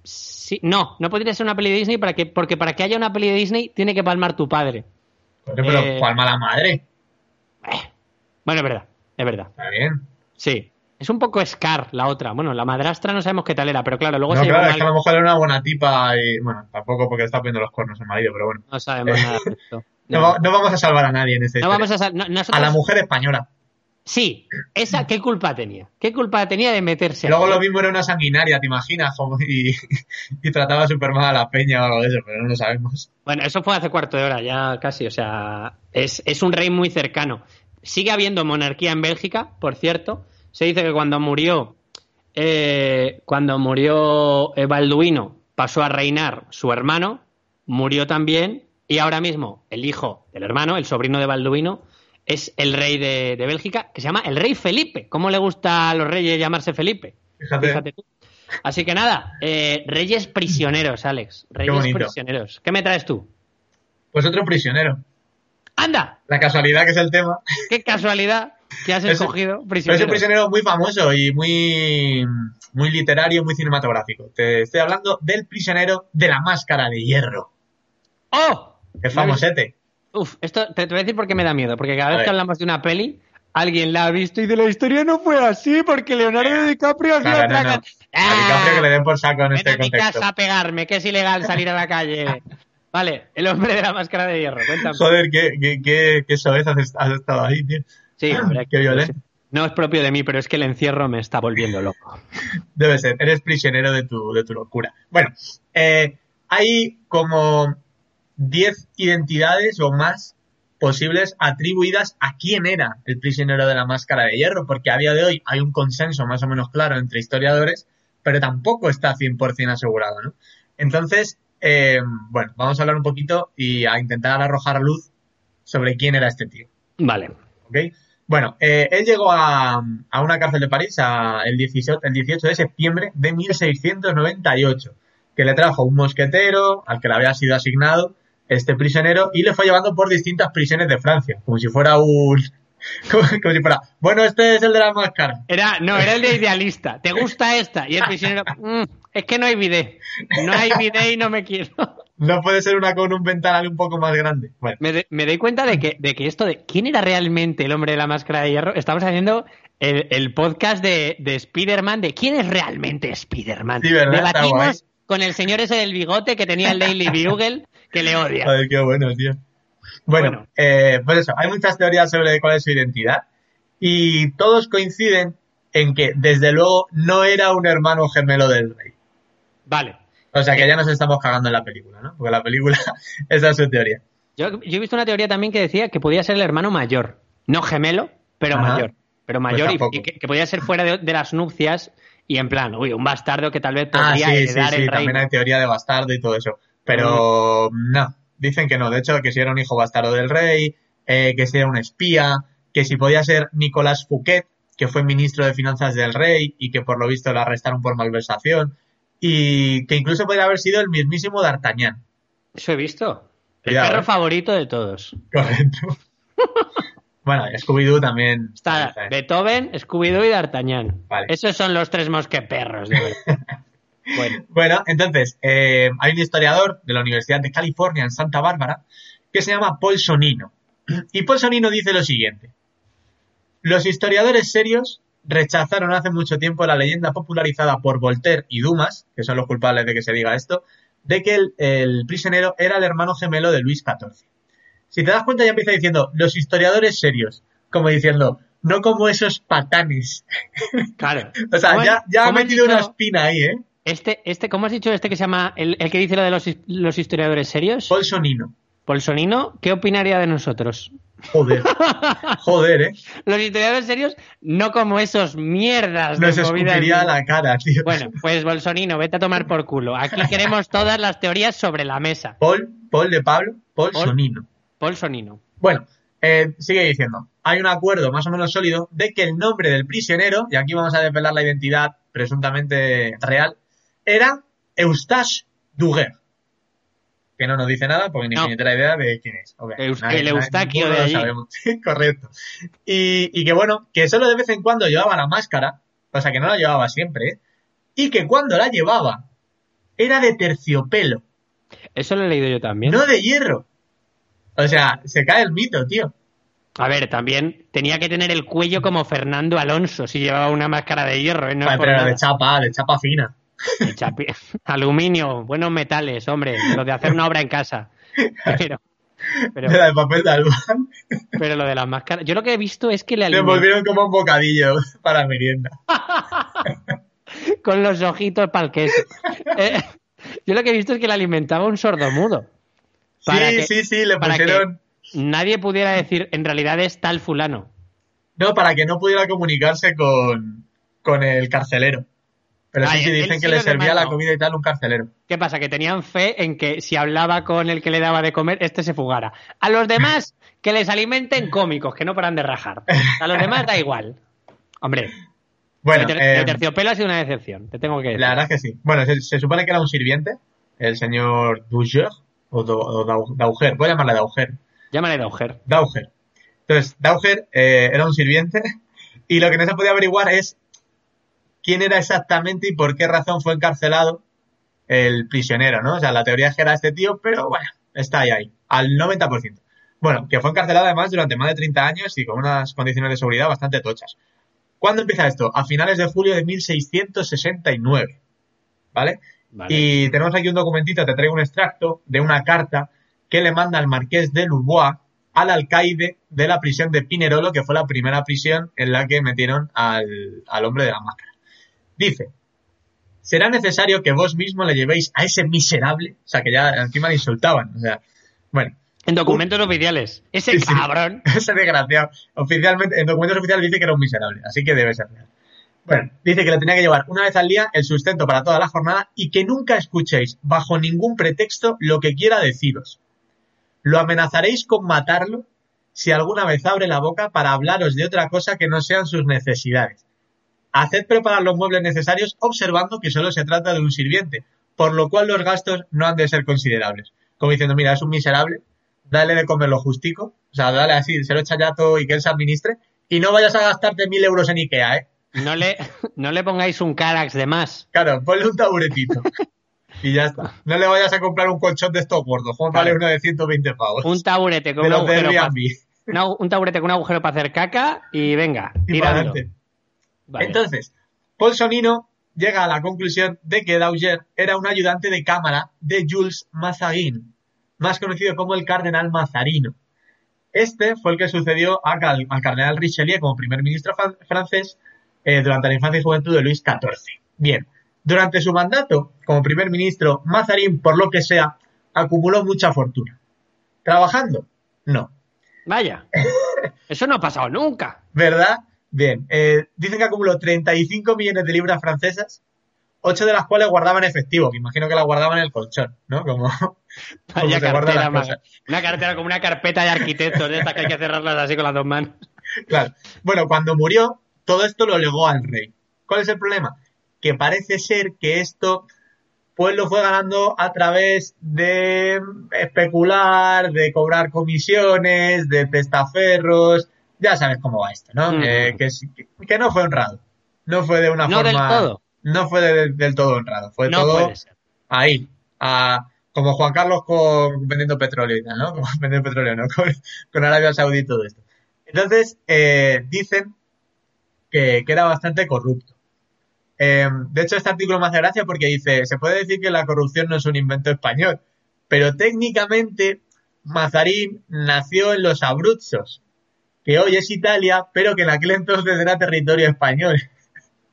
E: no, no podría ser una peli de Disney para porque para que haya una peli de Disney tiene que palmar tu padre.
D: pero palma eh, la madre.
E: Eh, bueno, es verdad, es verdad. Está bien. Sí. Es un poco Scar la otra. Bueno, la madrastra no sabemos qué tal era, pero claro, luego se es a
D: lo mejor era una buena tipa y. Bueno, tampoco porque está poniendo los cuernos el marido, pero bueno. No sabemos nada No, vamos a salvar a nadie en
E: No a
D: la mujer española.
E: Sí, esa, ¿qué culpa tenía? ¿Qué culpa tenía de meterse?
D: Luego lo mismo era una sanguinaria, ¿te imaginas? Y, trataba súper mal a la peña o algo de eso, pero no lo sabemos.
E: Bueno, eso fue hace cuarto de hora ya casi, o sea, es, un rey muy cercano. Sigue habiendo monarquía en Bélgica, por cierto. Se dice que cuando murió, eh, cuando murió Balduino, pasó a reinar su hermano, murió también, y ahora mismo el hijo del hermano, el sobrino de Balduino, es el rey de, Bélgica, que se llama el rey Felipe. ¿Cómo le gusta a los reyes llamarse Felipe? Fíjate. tú. Así que nada, eh, reyes prisioneros, Alex. Reyes prisioneros. ¿Qué me traes tú?
D: Pues otro prisionero.
E: ¡Anda!
D: La casualidad que es el tema.
E: ¡Qué casualidad! que has escogido?
D: prisionero. Es un prisionero muy famoso y muy, muy literario, muy cinematográfico. Te estoy hablando del prisionero de la máscara de hierro.
E: ¡Oh! Es famosete. Uf, esto te, voy a decir porque me da miedo, porque cada vez que hablamos de una peli, alguien la ha visto y de la historia no fue así, porque Leonardo DiCaprio hacía no, no, A DiCaprio que le den por saco en ah, este a mi casa a pegarme, que es ilegal salir a la calle. Vale, el hombre de la máscara de hierro,
D: cuéntame. Joder, qué, qué, has estado ahí, tío. Sí,
E: qué violento. No es propio de mí, pero es que el encierro me está volviendo loco.
D: Debe ser, eres prisionero de tu, de tu locura. Bueno, eh, hay como 10 identidades o más posibles atribuidas a quién era el prisionero de la máscara de hierro, porque a día de hoy hay un consenso más o menos claro entre historiadores, pero tampoco está 100% asegurado, Entonces, eh, bueno, vamos a hablar un poquito y a intentar arrojar luz sobre quién era este tío.
E: Vale.
D: ¿Ok? Bueno, eh, él llegó a, una cárcel de París el, 18, el 18 de septiembre de 1698, que le trajo un mosquetero al que le había sido asignado este prisionero y le fue llevando por distintas prisiones de Francia, como si fuera un... Como, si fuera, bueno, este es el de la máscara.
E: Era, no, era el de idealista. ¿Te gusta esta? Y el prisionero, mm, es que no hay bidet. No hay bidet y no me quiero.
D: No puede ser una con un ventanal un poco más grande.
E: Me, doy cuenta de que, esto de quién era realmente el hombre de la máscara de hierro, estamos haciendo el, podcast de, de Spider-Man, de quién es realmente Spider-Man. con el señor ese del bigote que tenía el Daily Bugle que le odia. Ay, qué
D: bueno,
E: tío.
D: Bueno, eh, pues eso, hay muchas teorías sobre cuál es su identidad y todos coinciden en que, desde luego, no era un hermano gemelo del rey.
E: Vale.
D: O sea que eh, ya nos estamos cagando en la película, ¿no? Porque la película, esa es su teoría.
E: Yo, he visto una teoría también que decía que podía ser el hermano mayor, no gemelo, pero mayor. Pero pues mayor y, que, podía ser fuera de, las nupcias y en plan, uy, un bastardo que tal vez ah, podría ah, sí, sí,
D: sí, También hay teoría de bastardo y todo eso. Pero mm. no, dicen que no. De hecho, que si era un hijo bastardo del rey, eh, que si era un espía, que si podía ser Nicolás Fouquet, que fue ministro de finanzas del rey y que por lo visto lo arrestaron por malversación, y que incluso podría haber sido el mismísimo D'Artagnan.
E: Eso he visto. El perro favorito de todos. Correcto.
D: bueno, Scooby-Doo también.
E: Está Beethoven, Scooby-Doo y D'Artagnan. Esos son los tres mosqueperros, de
D: Bueno. entonces, eh, hay un historiador de la Universidad de California en Santa Bárbara que se llama Paul Sonino. Y Paul Sonino dice lo siguiente. Los historiadores serios rechazaron hace mucho tiempo la leyenda popularizada por Voltaire y Dumas, que son los culpables de que se diga esto, de que el, prisionero era el hermano gemelo de Luis XIV. Si te das cuenta ya empieza diciendo los historiadores serios, como diciendo, no como esos patanes.
E: Claro. o
D: sea, ya, ya ha metido una espina ahí, ¿eh?
E: Este, este, ¿cómo has dicho? Este que se llama, el, que dice lo de los, historiadores serios.
D: Polsonino.
E: Polsonino, ¿qué opinaría de nosotros?
D: Joder. Joder, ¿eh?
E: Los historiadores serios, no como esos mierdas. Nos escupiría la cara, tío. Bueno, pues Bolsonino, vete a tomar por culo. Aquí queremos todas las teorías sobre la mesa.
D: Paul, Paul de Pablo, Paul, Sonino.
E: Paul Sonino.
D: Bueno, eh, sigue diciendo. Hay un acuerdo más o menos sólido de que el nombre del prisionero, y aquí vamos a desvelar la identidad presuntamente real, era Eustache Duguer. Que no nos dice nada porque ni siquiera tiene idea de quién es. el Eustaquio de allí. Correcto. Y, que bueno, que solo de vez en cuando llevaba la máscara, o sea que no la llevaba siempre, y que cuando la llevaba era de terciopelo.
E: Eso lo he leído yo también.
D: No de hierro. O sea, se cae el mito, tío.
E: A ver, también tenía que tener el cuello como Fernando Alonso si llevaba una máscara de hierro. ¿eh? pero de chapa, de chapa fina. Aluminio, buenos metales, hombre, lo de hacer una obra en casa. Pero,
D: de papel de
E: Pero lo de las máscaras. Yo lo que he visto es que
D: le aluminio... volvieron como un bocadillo para merienda.
E: Con los ojitos para el queso. Eh, yo lo que he visto es que le alimentaba un sordomudo. Para sí, sí, sí, le pusieron. nadie pudiera decir, en realidad es tal fulano.
D: No, para que no pudiera comunicarse con, con el carcelero. Pero si sí dicen que le servía la comida y tal un carcelero.
E: ¿Qué pasa? Que tenían fe en que si hablaba con el que le daba de comer, este se fugara. A los demás, que les alimenten cómicos, que no paran de rajar. A los demás da igual. Hombre. Bueno, el, eh, terciopelo ha sido una decepción, te tengo que decir.
D: La verdad es que sí. Bueno, se, supone que era un sirviente, el señor Dujer, o, Dauger, voy a llamarle Dauger.
E: Llámale Dauger.
D: Dauger. Entonces, Dauger eh, era un sirviente y lo que no se podía averiguar es quién era exactamente y por qué razón fue encarcelado el prisionero, ¿no? O sea, la teoría es que era este tío, pero bueno, está ahí, ahí, al 90%. Bueno, que fue encarcelado además durante más de 30 años y con unas condiciones de seguridad bastante tochas. ¿Cuándo empieza esto? A finales de julio de 1669, ¿vale? Y tenemos aquí un documentito, te traigo un extracto de una carta que le manda el marqués de Lubois al alcaide de la prisión de Pinerolo, que fue la primera prisión en la que metieron al, al hombre de la máscara. Dice, será necesario que vos mismo le llevéis a ese miserable, o sea, que ya encima le insultaban, o sea, bueno.
E: En documentos oficiales, ese cabrón.
D: Ese desgraciado. Oficialmente, en documentos oficiales dice que era un miserable, así que debe ser real. Bueno, dice que le tenía que llevar una vez al día el sustento para toda la jornada y que nunca escuchéis bajo ningún pretexto lo que quiera deciros. Lo amenazaréis con matarlo si alguna vez abre la boca para hablaros de otra cosa que no sean sus necesidades. Haced preparar los muebles necesarios observando que solo se trata de un sirviente, por lo cual los gastos no han de ser considerables. Como diciendo, mira, es un miserable, dale de comer lo justico, o sea, dale así, se lo echa ya todo y que él se administre, y no vayas a gastarte mil euros en Ikea,
E: ¿eh? No le, no le pongáis un carax de más.
D: Claro, ponle un taburetito. y ya está. No le vayas a comprar un colchón de estos gordos. vale uno de 120 pavos.
E: Un taburete con un agujero. Para, un taburete con agujero para hacer caca y venga, y
D: entonces, Paul Sonino llega a la conclusión de que Dauger era un ayudante de cámara de Jules Mazarin, más conocido como el cardenal Mazarino. Este fue el que sucedió al cardenal Richelieu como primer ministro francés eh, durante la infancia y juventud de Luis XIV. Bien, durante su mandato como primer ministro, Mazarin, por lo que sea, acumuló mucha fortuna. ¿Trabajando? No.
E: Vaya. Eso no ha pasado nunca.
D: ¿Verdad? Bien, eh, dicen que acumuló 35 millones de libras francesas, ocho de las cuales guardaban efectivo, que imagino que las guardaban en el colchón, ¿no? Como,
E: cartera, Una cartera como una carpeta de arquitectos, de estas que hay que cerrarlas así con las dos manos.
D: Claro. Bueno, cuando murió, todo esto lo legó al rey. ¿Cuál es el problema? Que parece ser que esto pues lo fue ganando a través de especular, de cobrar comisiones, de testaferros, ya sabes cómo va esto, ¿no? Mm. que, no fue honrado. No fue de una forma. Del todo. No fue del todo honrado. Fue todo ahí. como Juan Carlos con, vendiendo petróleo ¿no? vendiendo petróleo, ¿no? Con, Arabia Saudí y todo esto. Entonces, eh, dicen que, era bastante corrupto. Em, de hecho, este artículo me hace gracia porque dice: se puede decir que la corrupción no es un invento español, pero técnicamente Mazarín nació en los Abruzos, que hoy es Italia, pero que en aquel entonces era territorio español.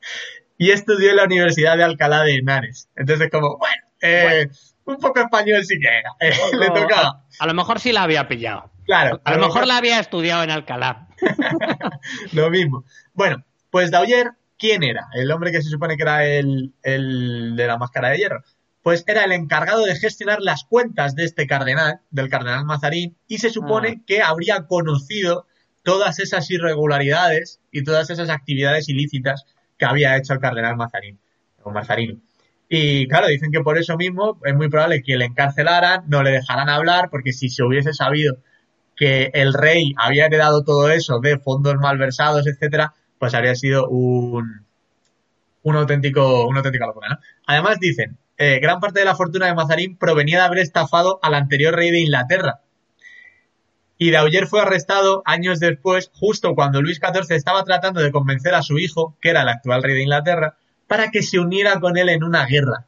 D: y estudió en la Universidad de Alcalá de Henares. Entonces, como, bueno, eh, un poco español sí que era. Eh, le
E: tocaba. A, lo mejor sí la había pillado.
D: Claro.
E: A, lo, mejor, la había estudiado en Alcalá.
D: lo mismo. Bueno, pues Dauyer, ¿quién era? El hombre que se supone que era el, de la máscara de hierro pues era el encargado de gestionar las cuentas de este cardenal, del cardenal Mazarín, y se supone ah. que habría conocido todas esas irregularidades y todas esas actividades ilícitas que había hecho el cardenal Mazarín. O Y claro, dicen que por eso mismo es muy probable que le encarcelaran, no le dejaran hablar, porque si se hubiese sabido que el rey había quedado todo eso de fondos malversados, etcétera, pues habría sido un, un auténtico, un auténtica Además dicen, eh, gran parte de la fortuna de Mazarín provenía de haber estafado al anterior rey de Inglaterra, y Dauyer fue arrestado años después, justo cuando Luis XIV estaba tratando de convencer a su hijo, que era el actual rey de Inglaterra, para que se uniera con él en una guerra.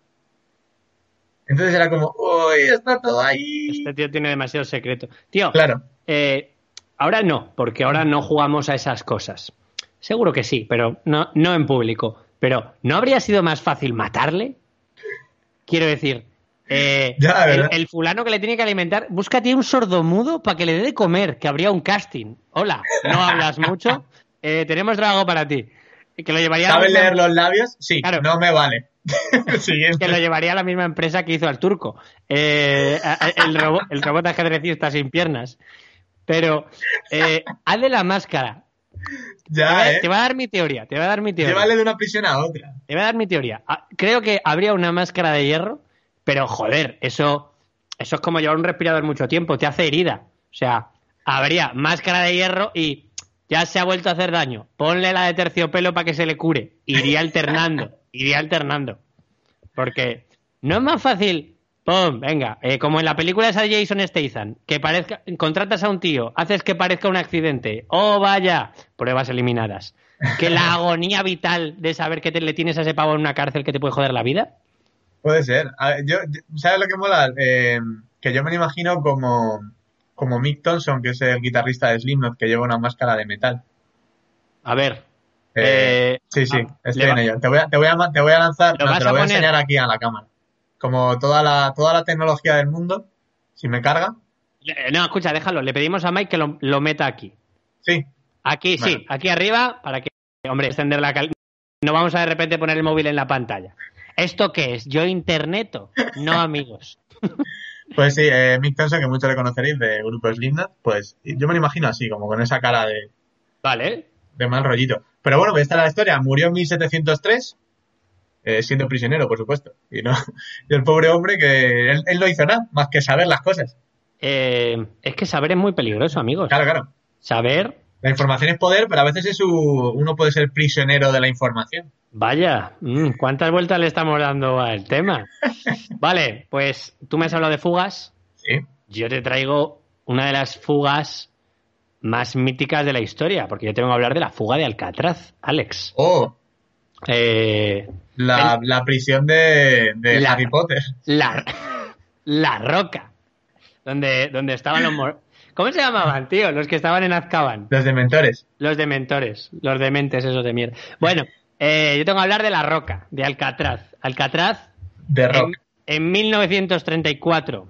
D: Entonces era como, uy, está todo ahí.
E: Este tío tiene demasiado secreto. Tío,
D: claro.
E: Eh, ahora no, porque ahora no jugamos a esas cosas. Seguro que sí, pero no, no en público. Pero, ¿no habría sido más fácil matarle? Quiero decir, eh, el, fulano que le tiene que alimentar, búscate un sordomudo para que le dé de comer, que habría un casting. Hola, no hablas mucho, eh, tenemos trabajo para ti.
D: Que ¿Sabes leer los labios? Sí, no me vale.
E: que lo llevaría a la misma empresa que hizo al turco. Eh, el, robot, el robot ajedrecista sin piernas. Pero, haz de la máscara. Ya, te, va, a dar mi teoría, te va a dar mi teoría. de una prisión a otra. Te va a dar mi teoría. Ah, creo que habría una máscara de hierro pero joder, eso, eso es como llevar un respirador mucho tiempo, te hace herida. O sea, habría máscara de hierro y ya se ha vuelto a hacer daño. Ponle la de terciopelo para que se le cure. Iría alternando, iría alternando. Porque no es más fácil ¡Pum! Venga, eh, como en la película esa de Jason Statham, que parezca, contratas a un tío, haces que parezca un accidente. ¡Oh, vaya! Pruebas eliminadas. Que la agonía vital de saber que te, le tienes a ese pavo en una cárcel que te puede joder la vida,
D: Puede ser. yo, ¿Sabes lo que mola? Eh, que yo me lo imagino como, como Mick Thompson, que es el guitarrista de Slipknot, que lleva una máscara de metal.
E: A ver.
D: Eh, eh sí, sí, ah, estoy en ello. Te voy a, te voy a, lanzar, te lo voy a, enseñar aquí a la cámara. Como toda la, toda la tecnología del mundo, si me carga.
E: Eh, no, escucha, déjalo. Le pedimos a Mike que lo, meta aquí.
D: Sí.
E: Aquí, sí, aquí arriba, para que, hombre, extender la calidad. No vamos a de repente poner el móvil en la pantalla. ¿Esto qué es? Yo interneto, no amigos.
D: Pues sí, eh, Mick Thompson, que muchos reconoceréis de grupos lindas pues yo me lo imagino así, como con esa cara de... Vale. De mal rollito. Pero bueno, pues esta es la historia. Murió en 1703, eh, siendo prisionero, por supuesto. Y no y el pobre hombre que él, no hizo nada, más que saber las cosas.
E: Eh, es que saber es muy peligroso, amigos. Claro, claro. Saber
D: la información es poder, pero a veces es uno puede ser prisionero de la información.
E: Vaya, mm, ¿cuántas vueltas le estamos dando al tema? Vale, pues tú me has hablado de fugas. Sí. Yo te traigo una de las fugas más míticas de la historia, porque yo tengo que hablar de la fuga de Alcatraz, Alex.
D: Oh. Eh, la, prisión de, la, Harry
E: La, la roca. Donde, donde estaban los, ¿Cómo se llamaban, tío? Los que estaban en Azkaban.
D: Los dementores.
E: Los dementores. Los dementes, esos de mierda. Bueno, eh, yo tengo que hablar de La Roca, de Alcatraz. Alcatraz.
D: De Rock.
E: En, 1934.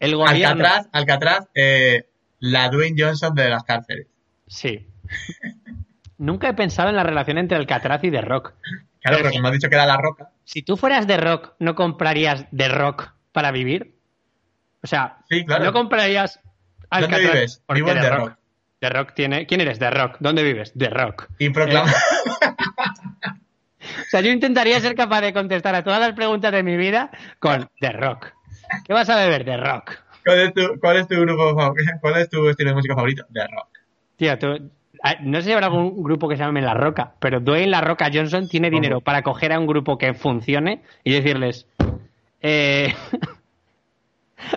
E: El
D: gobierno. Alcatraz, Alcatraz, eh, la Dwayne Johnson de las cárceles.
E: Sí. Nunca he pensado en la relación entre Alcatraz y The Rock.
D: Claro, pero como has dicho que era La Roca.
E: Si tú fueras The Rock, ¿no comprarías The Rock para vivir? O sea, ¿no comprarías Ah, ¿Dónde vives? Vivo en The Rock. Rock tiene. ¿Quién eres? The Rock. ¿Dónde vives? The Rock. Y proclama. Eh, o sea, yo intentaría ser capaz de contestar a todas las preguntas de mi vida con The Rock. ¿Qué vas a beber? The Rock.
D: ¿Cuál es tu, grupo favorito? ¿Cuál es tu estilo de música favorito? The Rock.
E: Tío, no sé si habrá algún grupo que se llame La Roca, pero Dwayne La Roca Johnson tiene dinero para coger a un grupo que funcione y decirles, eh,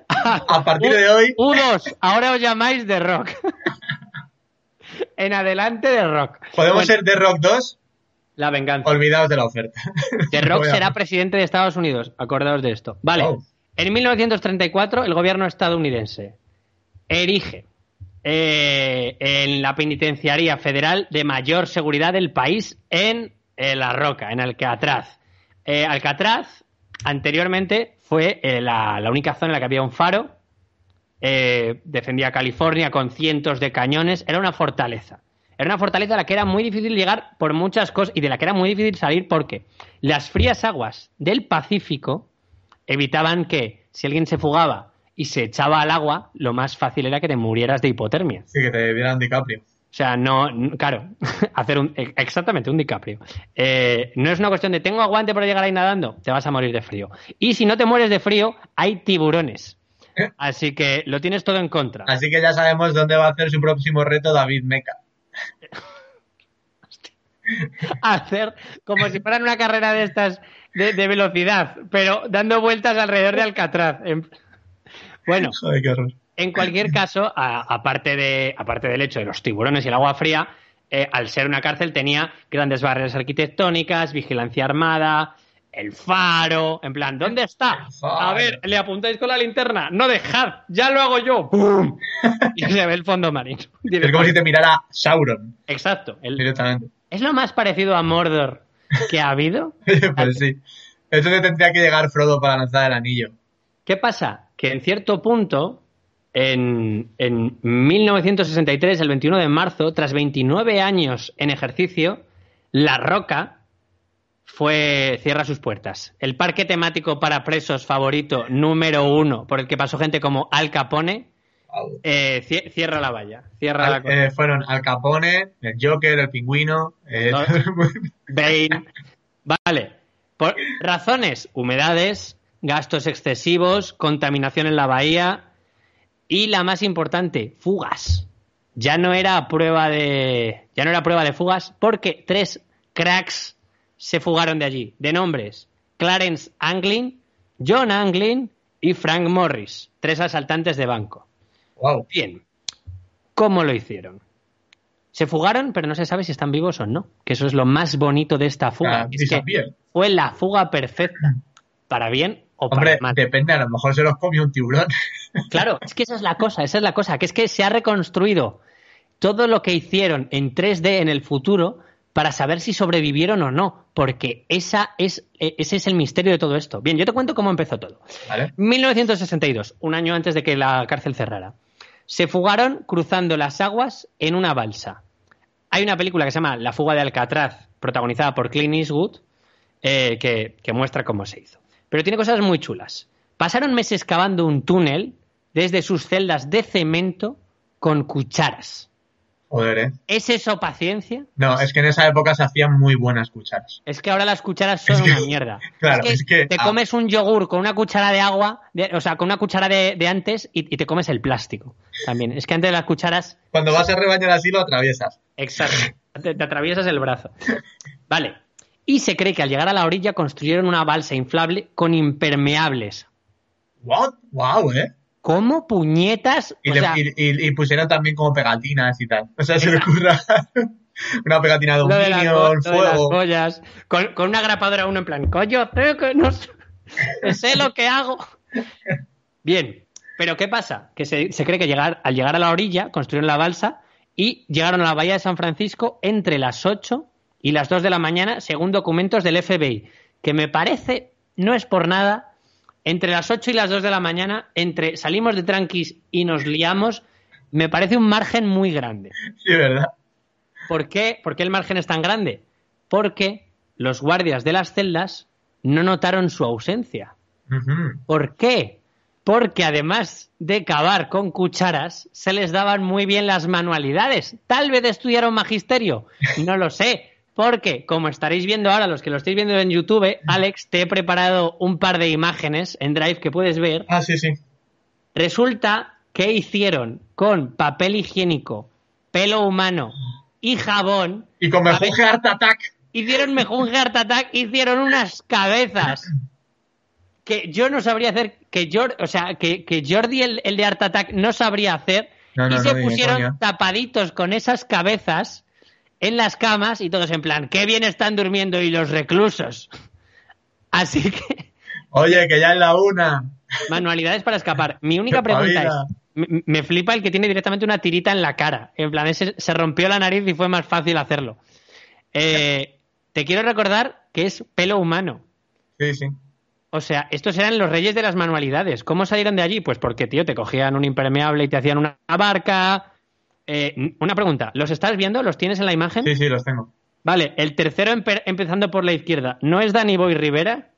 D: A partir de hoy.
E: Unos, ahora os llamáis The Rock. en adelante The Rock.
D: ¿Podemos ser The Rock 2?
E: La venganza.
D: Olvidaos de la oferta.
E: The Rock será presidente de Estados Unidos. Acordaos de esto. Vale. En 1934, el gobierno estadounidense erige eh, en la penitenciaría federal de mayor seguridad del país en eh, La Roca, en Alcatraz. Eh, Alcatraz, anteriormente, fue eh, la, única zona en la que había un faro. Eh, defendía California con cientos de cañones. Era una fortaleza. Era una fortaleza a la que era muy difícil llegar por muchas cosas y de la que era muy difícil salir porque las frías aguas del Pacífico evitaban que si alguien se fugaba y se echaba al agua, lo más fácil era que te murieras de hipotermia. Sí, que te vieran DiCaprio. O sea, no, claro, hacer un, e, exactamente un DiCaprio. Eh, no es una cuestión de tengo aguante para llegar ahí nadando, te vas a morir de frío. Y si no te mueres de frío, hay tiburones. ¿Eh? Así que lo tienes todo en contra.
D: Así que ya sabemos dónde va a hacer su próximo reto David Meca.
E: hacer como si fueran una carrera de estas de, de velocidad, pero dando vueltas alrededor de Alcatraz. Bueno, qué en cualquier caso, aparte de, aparte del hecho de los tiburones y el agua fría, eh, al ser una cárcel tenía grandes barreras arquitectónicas, vigilancia armada, el faro, en plan, ¿dónde está? A ver, le apuntáis con la linterna, no dejad, ya lo hago yo. Y se ve el fondo marino.
D: Es como si te mirara Sauron.
E: Exacto. directamente. Es lo más parecido a Mordor que ha habido. pues
D: sí. Entonces tendría que llegar Frodo para lanzar el anillo.
E: ¿Qué pasa? Que en cierto punto en, 1963, el 21 de marzo, tras 29 años en ejercicio, La Roca fue cierra sus puertas. El parque temático para presos favorito número uno, por el que pasó gente como Al Capone, eh, cierra la valla. Cierra la eh,
D: fueron Al Capone, el Joker, el pingüino, eh,
E: Vale. Por razones, humedades, gastos excesivos, contaminación en la bahía, y la más importante, fugas. Ya no era prueba de. Ya no era prueba de fugas, porque tres cracks se fugaron de allí. De nombres: Clarence Anglin, John Anglin y Frank Morris. Tres asaltantes de banco. Bien. ¿Cómo lo hicieron? Se fugaron, pero no se sabe si están vivos o no. Que eso es lo más bonito de esta fuga. Ah, fue la fuga perfecta. Para bien
D: Hombre, depende, a lo mejor se los comió un tiburón.
E: Claro, es que esa es la cosa, esa es la cosa, que es que se ha reconstruido todo lo que hicieron en 3D en el futuro para saber si sobrevivieron o no, porque esa es, e, ese es el misterio de todo esto. Bien, yo te cuento cómo empezó todo. 1962, un año antes de que la cárcel cerrara. Se fugaron cruzando las aguas en una balsa. Hay una película que se llama La fuga de Alcatraz, protagonizada por Clint Eastwood, eh, que muestra cómo se hizo pero tiene cosas muy chulas. Pasaron meses cavando un túnel desde sus celdas de cemento con cucharas.
D: Joder, ¿eh?
E: ¿Es eso paciencia?
D: No, es que en esa época se hacían muy buenas cucharas.
E: Es que ahora las cucharas son una mierda. Claro, es que, te ah. comes un yogur con una cuchara de agua, o sea, con una cuchara de, antes y, te comes el plástico también. Es que antes las cucharas...
D: Cuando vas a rebañar así lo atraviesas.
E: Exacto, te atraviesas el brazo. Vale, y se cree que al llegar a la orilla construyeron una balsa inflable con impermeables.
D: What? Wow, eh.
E: ¿Cómo puñetas?
D: Y, pusieron también como pegatinas y tal. O sea, se le ocurra una pegatina de un niño, fuego.
E: con, una grapadora uno en plan, coño, creo que no sé lo que hago. Bien, pero ¿qué pasa? Que se, cree que llegar, al llegar a la orilla construyeron la balsa y llegaron a la bahía de San Francisco entre las 8 y las 2 de la mañana, según documentos del FBI, que me parece, no es por nada, entre las 8 y las 2 de la mañana, entre salimos de tranquis y nos liamos, me parece un margen muy grande. Sí, ¿verdad? ¿Por qué? el margen es tan grande? Porque los guardias de las celdas no notaron su ausencia. ¿Por qué? Porque además de cavar con cucharas, se les daban muy bien las manualidades. Tal vez estudiaron magisterio, no lo sé, porque, como estaréis viendo ahora, los que lo estáis viendo en YouTube, Alex, te he preparado un par de imágenes en Drive que puedes ver.
D: Ah, sí, sí.
E: Resulta que hicieron con papel higiénico, pelo humano y jabón.
D: Y con mejunje Art Attack.
E: Hicieron mejunje Art Attack, hicieron unas cabezas. Que yo no sabría hacer, que Jordi, o sea, que, el, de Art Attack, no sabría hacer. y se pusieron tapaditos con esas cabezas en las camas y todos en plan, qué bien están durmiendo y los reclusos. Así que...
D: Oye, que ya es la una.
E: Manualidades para escapar. Mi única pregunta es, me, flipa el que tiene directamente una tirita en la cara. En plan, se rompió la nariz y fue más fácil hacerlo. Eh, te quiero recordar que es pelo humano.
D: Sí, sí. O
E: sea, estos eran los reyes de las manualidades. ¿Cómo salieron de allí? Pues porque, tío, te cogían un impermeable y te hacían una barca, eh, una pregunta, ¿los estás viendo? ¿Los tienes en la imagen?
D: Sí, sí, los tengo.
E: Vale, el tercero empezando por la izquierda, ¿no es Danny Boy Rivera?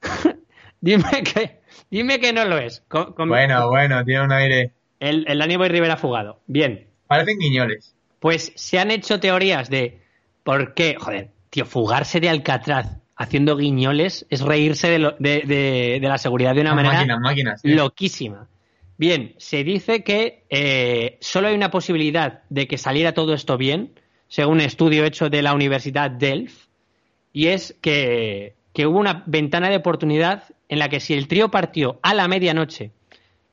E: dime, que, dime que no lo es.
D: bueno, bueno, tiene un aire.
E: El, el Danny Boy Rivera fugado. Bien.
D: Parecen guiñoles.
E: Pues se han hecho teorías de por qué, joder, tío, fugarse de Alcatraz haciendo guiñoles es reírse de, la seguridad de una manera loquísima. Bien, se dice que eh, solo hay una posibilidad de que saliera todo esto bien, según un estudio hecho de la Universidad Delft, y es que, hubo una ventana de oportunidad en la que si el trío partió a la medianoche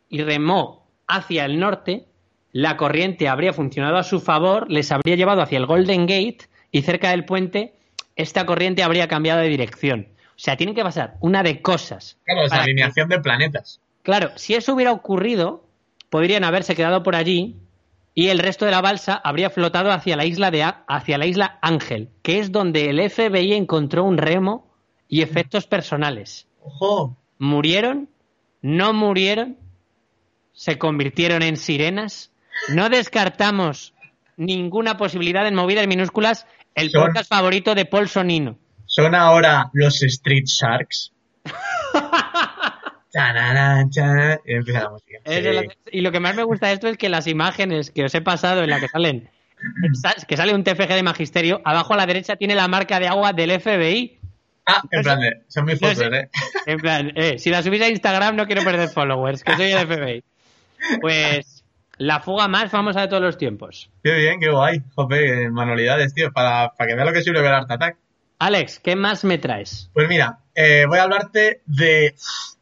E: y remó hacia el norte, la corriente habría funcionado a su favor, les habría llevado hacia el Golden Gate y cerca del puente esta corriente habría cambiado de dirección. O sea, tiene que pasar una de cosas.
D: Claro, es alineación de planetas.
E: Claro, si eso hubiera ocurrido, podrían haberse quedado por allí y el resto de la balsa habría flotado hacia la isla de hacia la isla Ángel, que es donde el FBI encontró un remo y efectos personales.
D: Ojo.
E: Murieron, no murieron, se convirtieron en sirenas. No descartamos ninguna posibilidad en movidas minúsculas, el son, favorito de Paul Sonino.
D: Son ahora los Street Sharks.
E: Eh. y lo que más me gusta de esto es que las imágenes que os he pasado en la que salen, que sale un TFG de Magisterio, abajo a la derecha tiene la marca de agua del FBI.
D: Ah, en plan, son mis fotos, ¿eh?
E: En plan, eh, si la subís a Instagram no quiero perder followers, que soy el FBI. Pues la fuga más famosa de todos los tiempos.
D: Qué bien, qué guay, jope, eh, manualidades, tío, para, que veas lo que sirve ver Art Attack.
E: Alex, ¿qué más me traes?
D: Pues mira, voy a hablarte de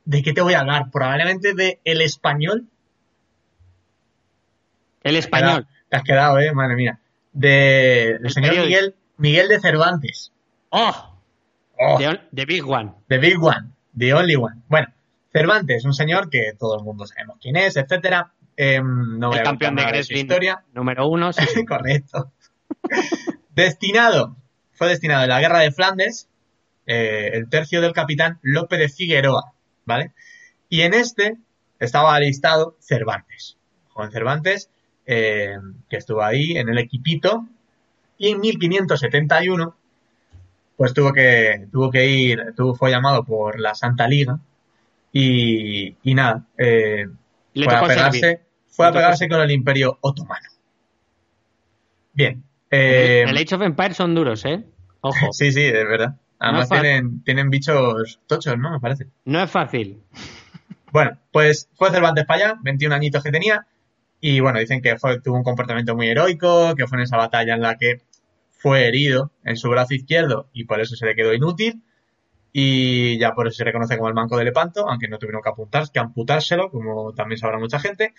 D: ¿De qué te voy a hablar? Probablemente de El Español.
E: El Español.
D: Te has quedado, eh, madre mía. De, el señor Miguel, Miguel de Cervantes.
E: ¡Oh! The, oh. Big One.
D: The Big One. The Only One. Bueno, Cervantes, un señor que todo el mundo sabemos quién es, etcétera. Em, el
E: campeón de la
D: historia.
E: número uno. Sí,
D: Correcto. destinado, fue destinado en la guerra de Flandes, eh, el tercio del capitán López de Figueroa, ¿vale? Y en este estaba listado Cervantes, Juan Cervantes, eh, que estuvo ahí en el equipito, y en 1571, pues tuvo que, tuvo que ir, fue llamado por la Santa Liga, y, nada, eh, fue, a pegarse, fue a pegarse con el Imperio Otomano.
E: Bien. el eh, Age of Empires son duros, ¿eh?
D: Ojo. sí, sí, es verdad. Además tienen, bichos tochos, ¿no? Me parece.
E: No es fácil.
D: Bueno, pues fue Cervantes para allá, 21 añitos que tenía, y bueno, dicen que fue, tuvo un comportamiento muy heroico, que fue en esa batalla en la que fue herido en su brazo izquierdo y por eso se le quedó inútil, y ya por eso se reconoce como el manco de Lepanto, aunque no tuvieron que, que amputárselo, como también sabrá mucha gente.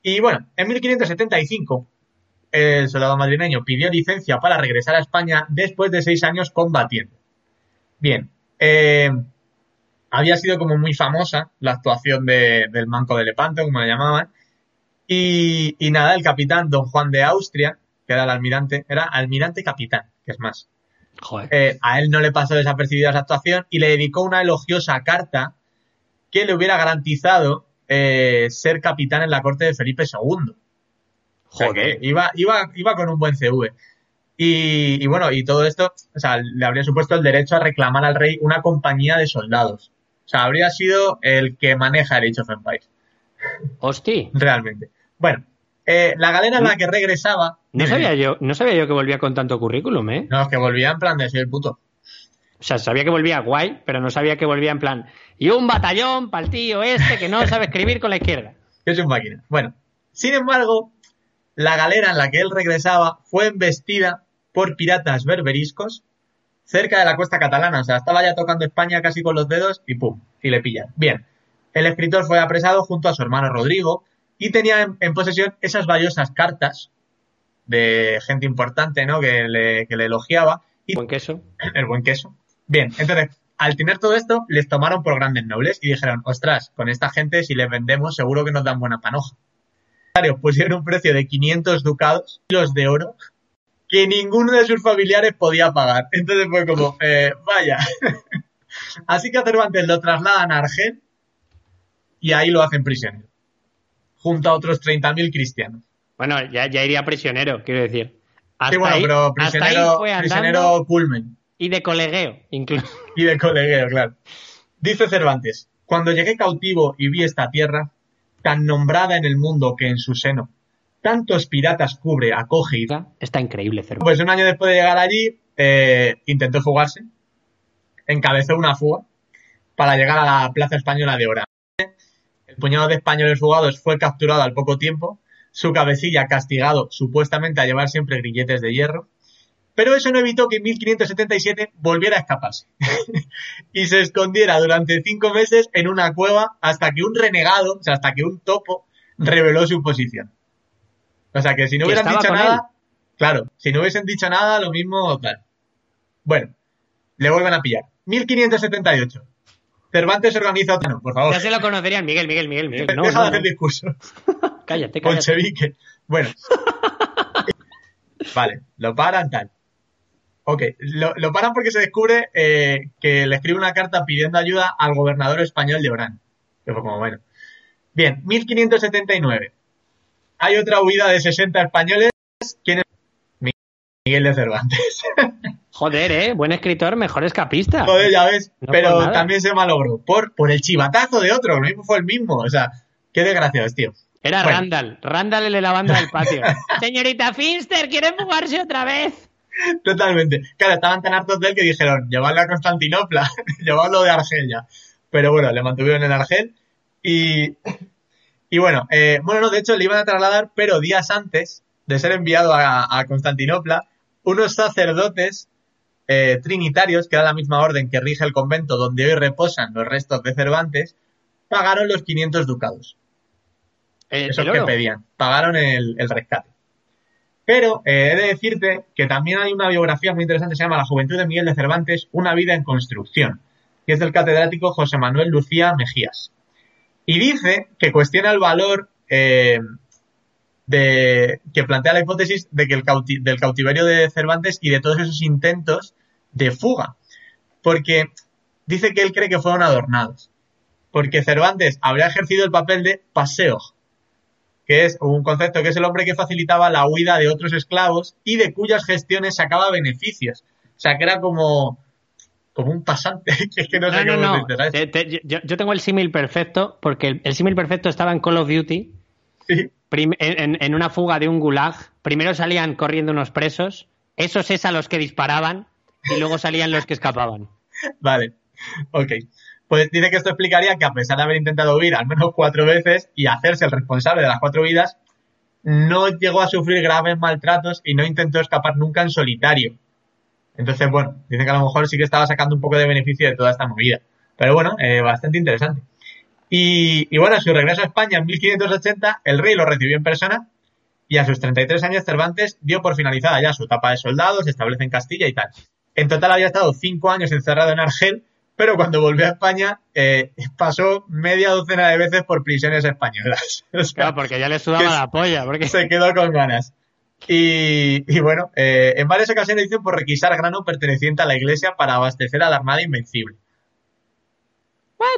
D: Y bueno, en 1575 el soldado madrileño pidió licencia para regresar a España después de seis años combatiendo. Bien, eh, había sido como muy famosa la actuación de, del Manco de Lepanto, como la llamaban. Y, nada, el capitán Don Juan de Austria, que era el almirante, era almirante capitán, que es más.
E: Eh,
D: a él no le pasó desapercibida esa actuación y le dedicó una elogiosa carta que le hubiera garantizado eh, ser capitán en la corte de Felipe II. Joder. iba, iba con un buen CV. Y, bueno, y todo esto, o sea, le habría supuesto el derecho a reclamar al rey una compañía de soldados. O sea, habría sido el que maneja el Age of Empires.
E: Hostia.
D: Realmente. Bueno, eh, la galera en la mm. que regresaba.
E: No sabía, yo, no sabía yo que volvía con tanto currículum, ¿eh?
D: No, es que volvía en plan de ser el puto.
E: O sea, sabía que volvía guay, pero no sabía que volvía en plan. Y un batallón para tío este que no sabe escribir con la izquierda.
D: Es un máquina. Bueno, sin embargo, la galera en la que él regresaba fue embestida por piratas berberiscos cerca de la costa catalana. O sea, estaba ya tocando España casi con los dedos y ¡pum! Y le pillan. Bien, el escritor fue apresado junto a su hermano Rodrigo y tenía en, posesión esas valiosas cartas de gente importante, ¿no? Que le, elogiaba. Y
E: buen queso.
D: El buen queso. Bien, entonces, al tener todo esto, les tomaron por grandes nobles y dijeron, ostras, con esta gente si les vendemos seguro que nos dan buena panoja. Pusieron un precio de 500 ducados, kilos de oro, que ninguno de sus familiares podía pagar. Entonces fue como, eh, vaya. Así que a Cervantes lo trasladan a Argel y ahí lo hacen prisionero, junto a otros 30.000 cristianos.
E: Bueno, ya, iría prisionero, quiero decir.
D: Hasta sí, bueno, ahí, pero prisionero, prisionero pulmen.
E: Y de colegueo, incluso. Y
D: de colegueo, claro. Dice Cervantes, cuando llegué cautivo y vi esta tierra, tan nombrada en el mundo que en su seno tantos piratas cubre, acoge y
E: Está increíble, Cervo.
D: Pues un año después de llegar allí, eh, intentó fugarse, encabezó una fuga para llegar a la plaza española de Ora. El puñado de españoles fugados fue capturado al poco tiempo, su cabecilla castigado supuestamente a llevar siempre grilletes de hierro, pero eso no evitó que en 1577 volviera a escaparse y se escondiera durante cinco meses en una cueva hasta que un renegado, o sea, hasta que un topo, reveló su posición. O sea, que si no hubieran dicho nada, claro, si no hubiesen dicho nada, lo mismo, tal. Bueno, le vuelven a pillar. 1578. Cervantes organiza No, por favor.
E: Ya se lo conocerían, Miguel, Miguel, Miguel, Miguel. No,
D: Deja de hacer discurso.
E: cállate, cállate. Bolchevique.
D: Bueno. vale, lo paran tal. Ok, lo, paran porque se descubre eh, que le escribe una carta pidiendo ayuda al gobernador español de Orán. Que fue como, bueno. Bien, 1579 hay otra huida de 60 españoles. ¿Quién es? Miguel de Cervantes.
E: Joder, ¿eh? Buen escritor, mejor escapista.
D: Joder, ya ves. pero también se malogró. Por, el chivatazo de otro, mismo fue el mismo. O sea, qué desgraciado tío.
E: Era Randall. Randall le de la banda del patio. Señorita Finster, ¿quiere fugarse otra vez?
D: Totalmente. Claro, estaban tan hartos de él que dijeron, llevadlo a Constantinopla, llevarlo de Argelia. Pero bueno, le mantuvieron en Argel y y bueno, eh, bueno, no, de hecho le iban a trasladar, pero días antes de ser enviado a, Constantinopla, unos sacerdotes eh, trinitarios, que da la misma orden que rige el convento donde hoy reposan los restos de Cervantes, pagaron los 500 ducados. Eh, es lo que pedían, pagaron el, rescate. Pero he de decirte que también hay una biografía muy interesante, se llama La Juventud de Miguel de Cervantes, Una vida en construcción, que es del catedrático José Manuel Lucía Mejías. Y dice que cuestiona el valor eh, de, que plantea la hipótesis de que el del cautiverio de Cervantes y de todos esos intentos de fuga. Porque dice que él cree que fueron adornados. Porque Cervantes habría ejercido el papel de paseo, que es un concepto que es el hombre que facilitaba la huida de otros esclavos y de cuyas gestiones sacaba beneficios. O sea, que era como como un pasante. es que
E: no, sé yo, tengo el símil perfecto, porque el, símil perfecto estaba en Call of Duty. en, en, una fuga de un gulag. Primero salían corriendo unos presos. Esos es a los que disparaban. Y luego salían los que escapaban.
D: Vale. Ok. Pues dice que esto explicaría que a pesar de haber intentado huir al menos cuatro veces y hacerse el responsable de las cuatro vidas, no llegó a sufrir graves maltratos y no intentó escapar nunca en solitario. Entonces, bueno, dicen que a lo mejor sí que estaba sacando un poco de beneficio de toda esta movida. Pero bueno, eh, bastante interesante. Y, y, bueno, su regreso a España en 1580, el rey lo recibió en persona y a sus 33 años Cervantes dio por finalizada ya su etapa de soldado, se establece en Castilla y tal. En total había estado cinco años encerrado en Argel, pero cuando volvió a España eh, pasó media docena de veces por prisiones españolas.
E: porque ya le sudaba la polla. Porque...
D: Se quedó con ganas. Y, bueno, eh, en varias ocasiones dicen por requisar grano perteneciente a la iglesia para abastecer a la Armada Invencible.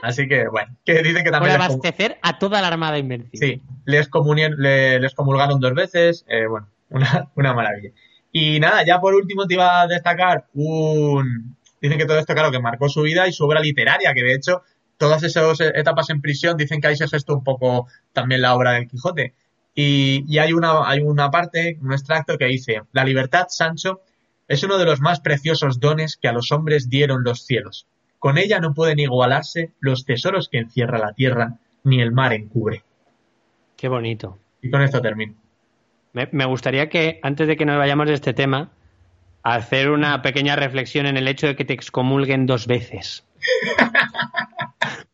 D: Así que, bueno, que dice que también...
E: abastecer a toda la Armada Invencible. Sí, les,
D: comulgaron dos veces, eh, bueno, una, una maravilla. Y nada, ya por último te iba a destacar un... Dicen que todo esto, claro, que marcó su vida y su obra literaria, que de hecho todas esas etapas en prisión dicen que ahí se gestó un poco también la obra del Quijote. Y, hay, una, parte, un extracto que dice, la libertad, Sancho, es uno de los más preciosos dones que a los hombres dieron los cielos. Con ella no pueden igualarse los tesoros que encierra la tierra, ni el mar encubre.
E: Qué bonito.
D: Y con esto termino.
E: Me, me gustaría que, antes de que nos vayamos de este tema, hacer una pequeña reflexión en el hecho de que te excomulguen dos veces.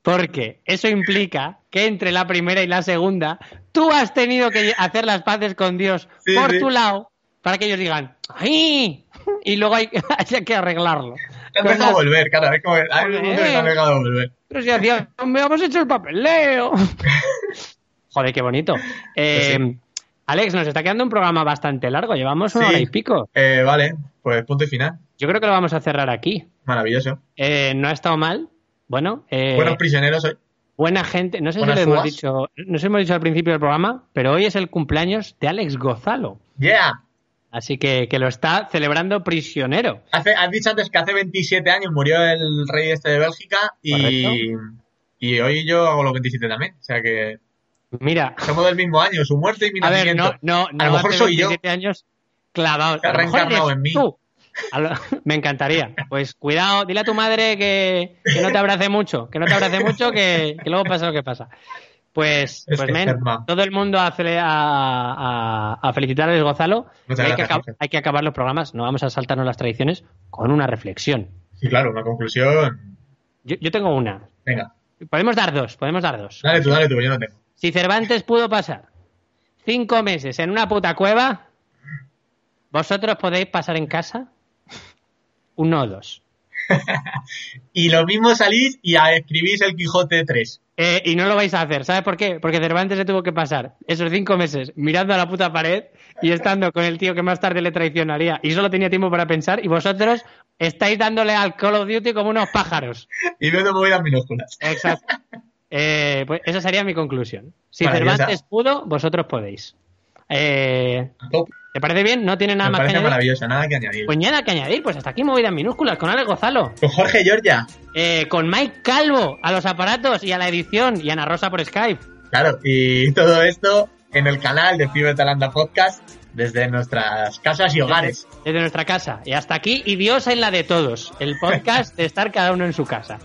E: Porque eso implica que entre la primera y la segunda tú has tenido que hacer las paces con Dios por tu lado para que ellos digan ¡ay! Y luego hay, que arreglarlo.
D: Te han dejado volver, claro. me...
E: volver. Pero si hacía, me hemos hecho el papeleo. Joder, qué bonito. Pues em, Alex, nos está quedando un programa bastante largo, llevamos una hora y pico.
D: Eh, vale, pues punto y final.
E: Yo creo que lo vamos a cerrar aquí.
D: Maravilloso.
E: Eh, no ha estado mal, bueno, eh,
D: prisioneros
E: Buena gente. No sé si lo hemos dicho, hemos dicho al principio del programa, pero hoy es el cumpleaños de Alex Gozalo.
D: Yeah.
E: Así que, lo está celebrando prisionero.
D: has dicho antes que hace 27 años murió el rey este de Bélgica y, hoy yo hago los 27 también. O sea que.
E: Mira.
D: Somos del mismo año, su muerte
E: y mi A nacimiento. a lo mejor soy yo. años
D: clavado.
E: en mí. Me encantaría. Pues cuidado, dile a tu madre que, no te abrace mucho, que no te abrace mucho, que, luego pasa lo que pasa. Pues, pues todo el mundo a, a, felicitarles, Gonzalo. Hay, que acabar los programas, no vamos a saltarnos las tradiciones, con una reflexión.
D: Sí, claro, una conclusión.
E: Yo, tengo una.
D: Venga.
E: Podemos dar dos, podemos dar dos.
D: Dale tú, dale tú, yo no
E: tengo. Si Cervantes pudo pasar cinco meses en una puta cueva, ¿vosotros podéis pasar en casa? uno o dos.
D: y lo mismo salís y escribís el Quijote 3.
E: Eh, y no lo vais a hacer, ¿sabes por qué? Porque Cervantes se tuvo que pasar esos cinco meses mirando a la puta pared y estando con el tío que más tarde le traicionaría y solo tenía tiempo para pensar y vosotros estáis dándole al Call of Duty como unos pájaros.
D: y viendo movidas minúsculas.
E: Exacto. Eh, pues esa sería mi conclusión. Si Cervantes pudo, vosotros podéis. Eh, ¿Te parece bien? No tiene nada
D: más que nada que añadir. Pues
E: nada que añadir, pues hasta aquí movidas minúsculas con Alex Gozalo.
D: Con Jorge Giorgia.
E: Eh, con Mike Calvo a los aparatos y a la edición y Ana Rosa por Skype.
D: Claro, y todo esto en el canal de Fibre Talanda Podcast desde nuestras casas y hogares.
E: Desde, nuestra casa. Y hasta aquí, y Dios en la de todos. El podcast de estar cada uno en su casa.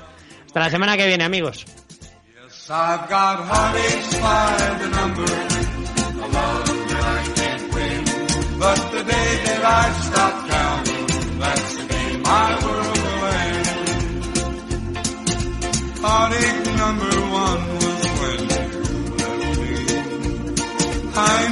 E: Hasta la semana que viene, amigos. But the day that I stop counting, that's the day my world will end. Heartache number one was when you left me. I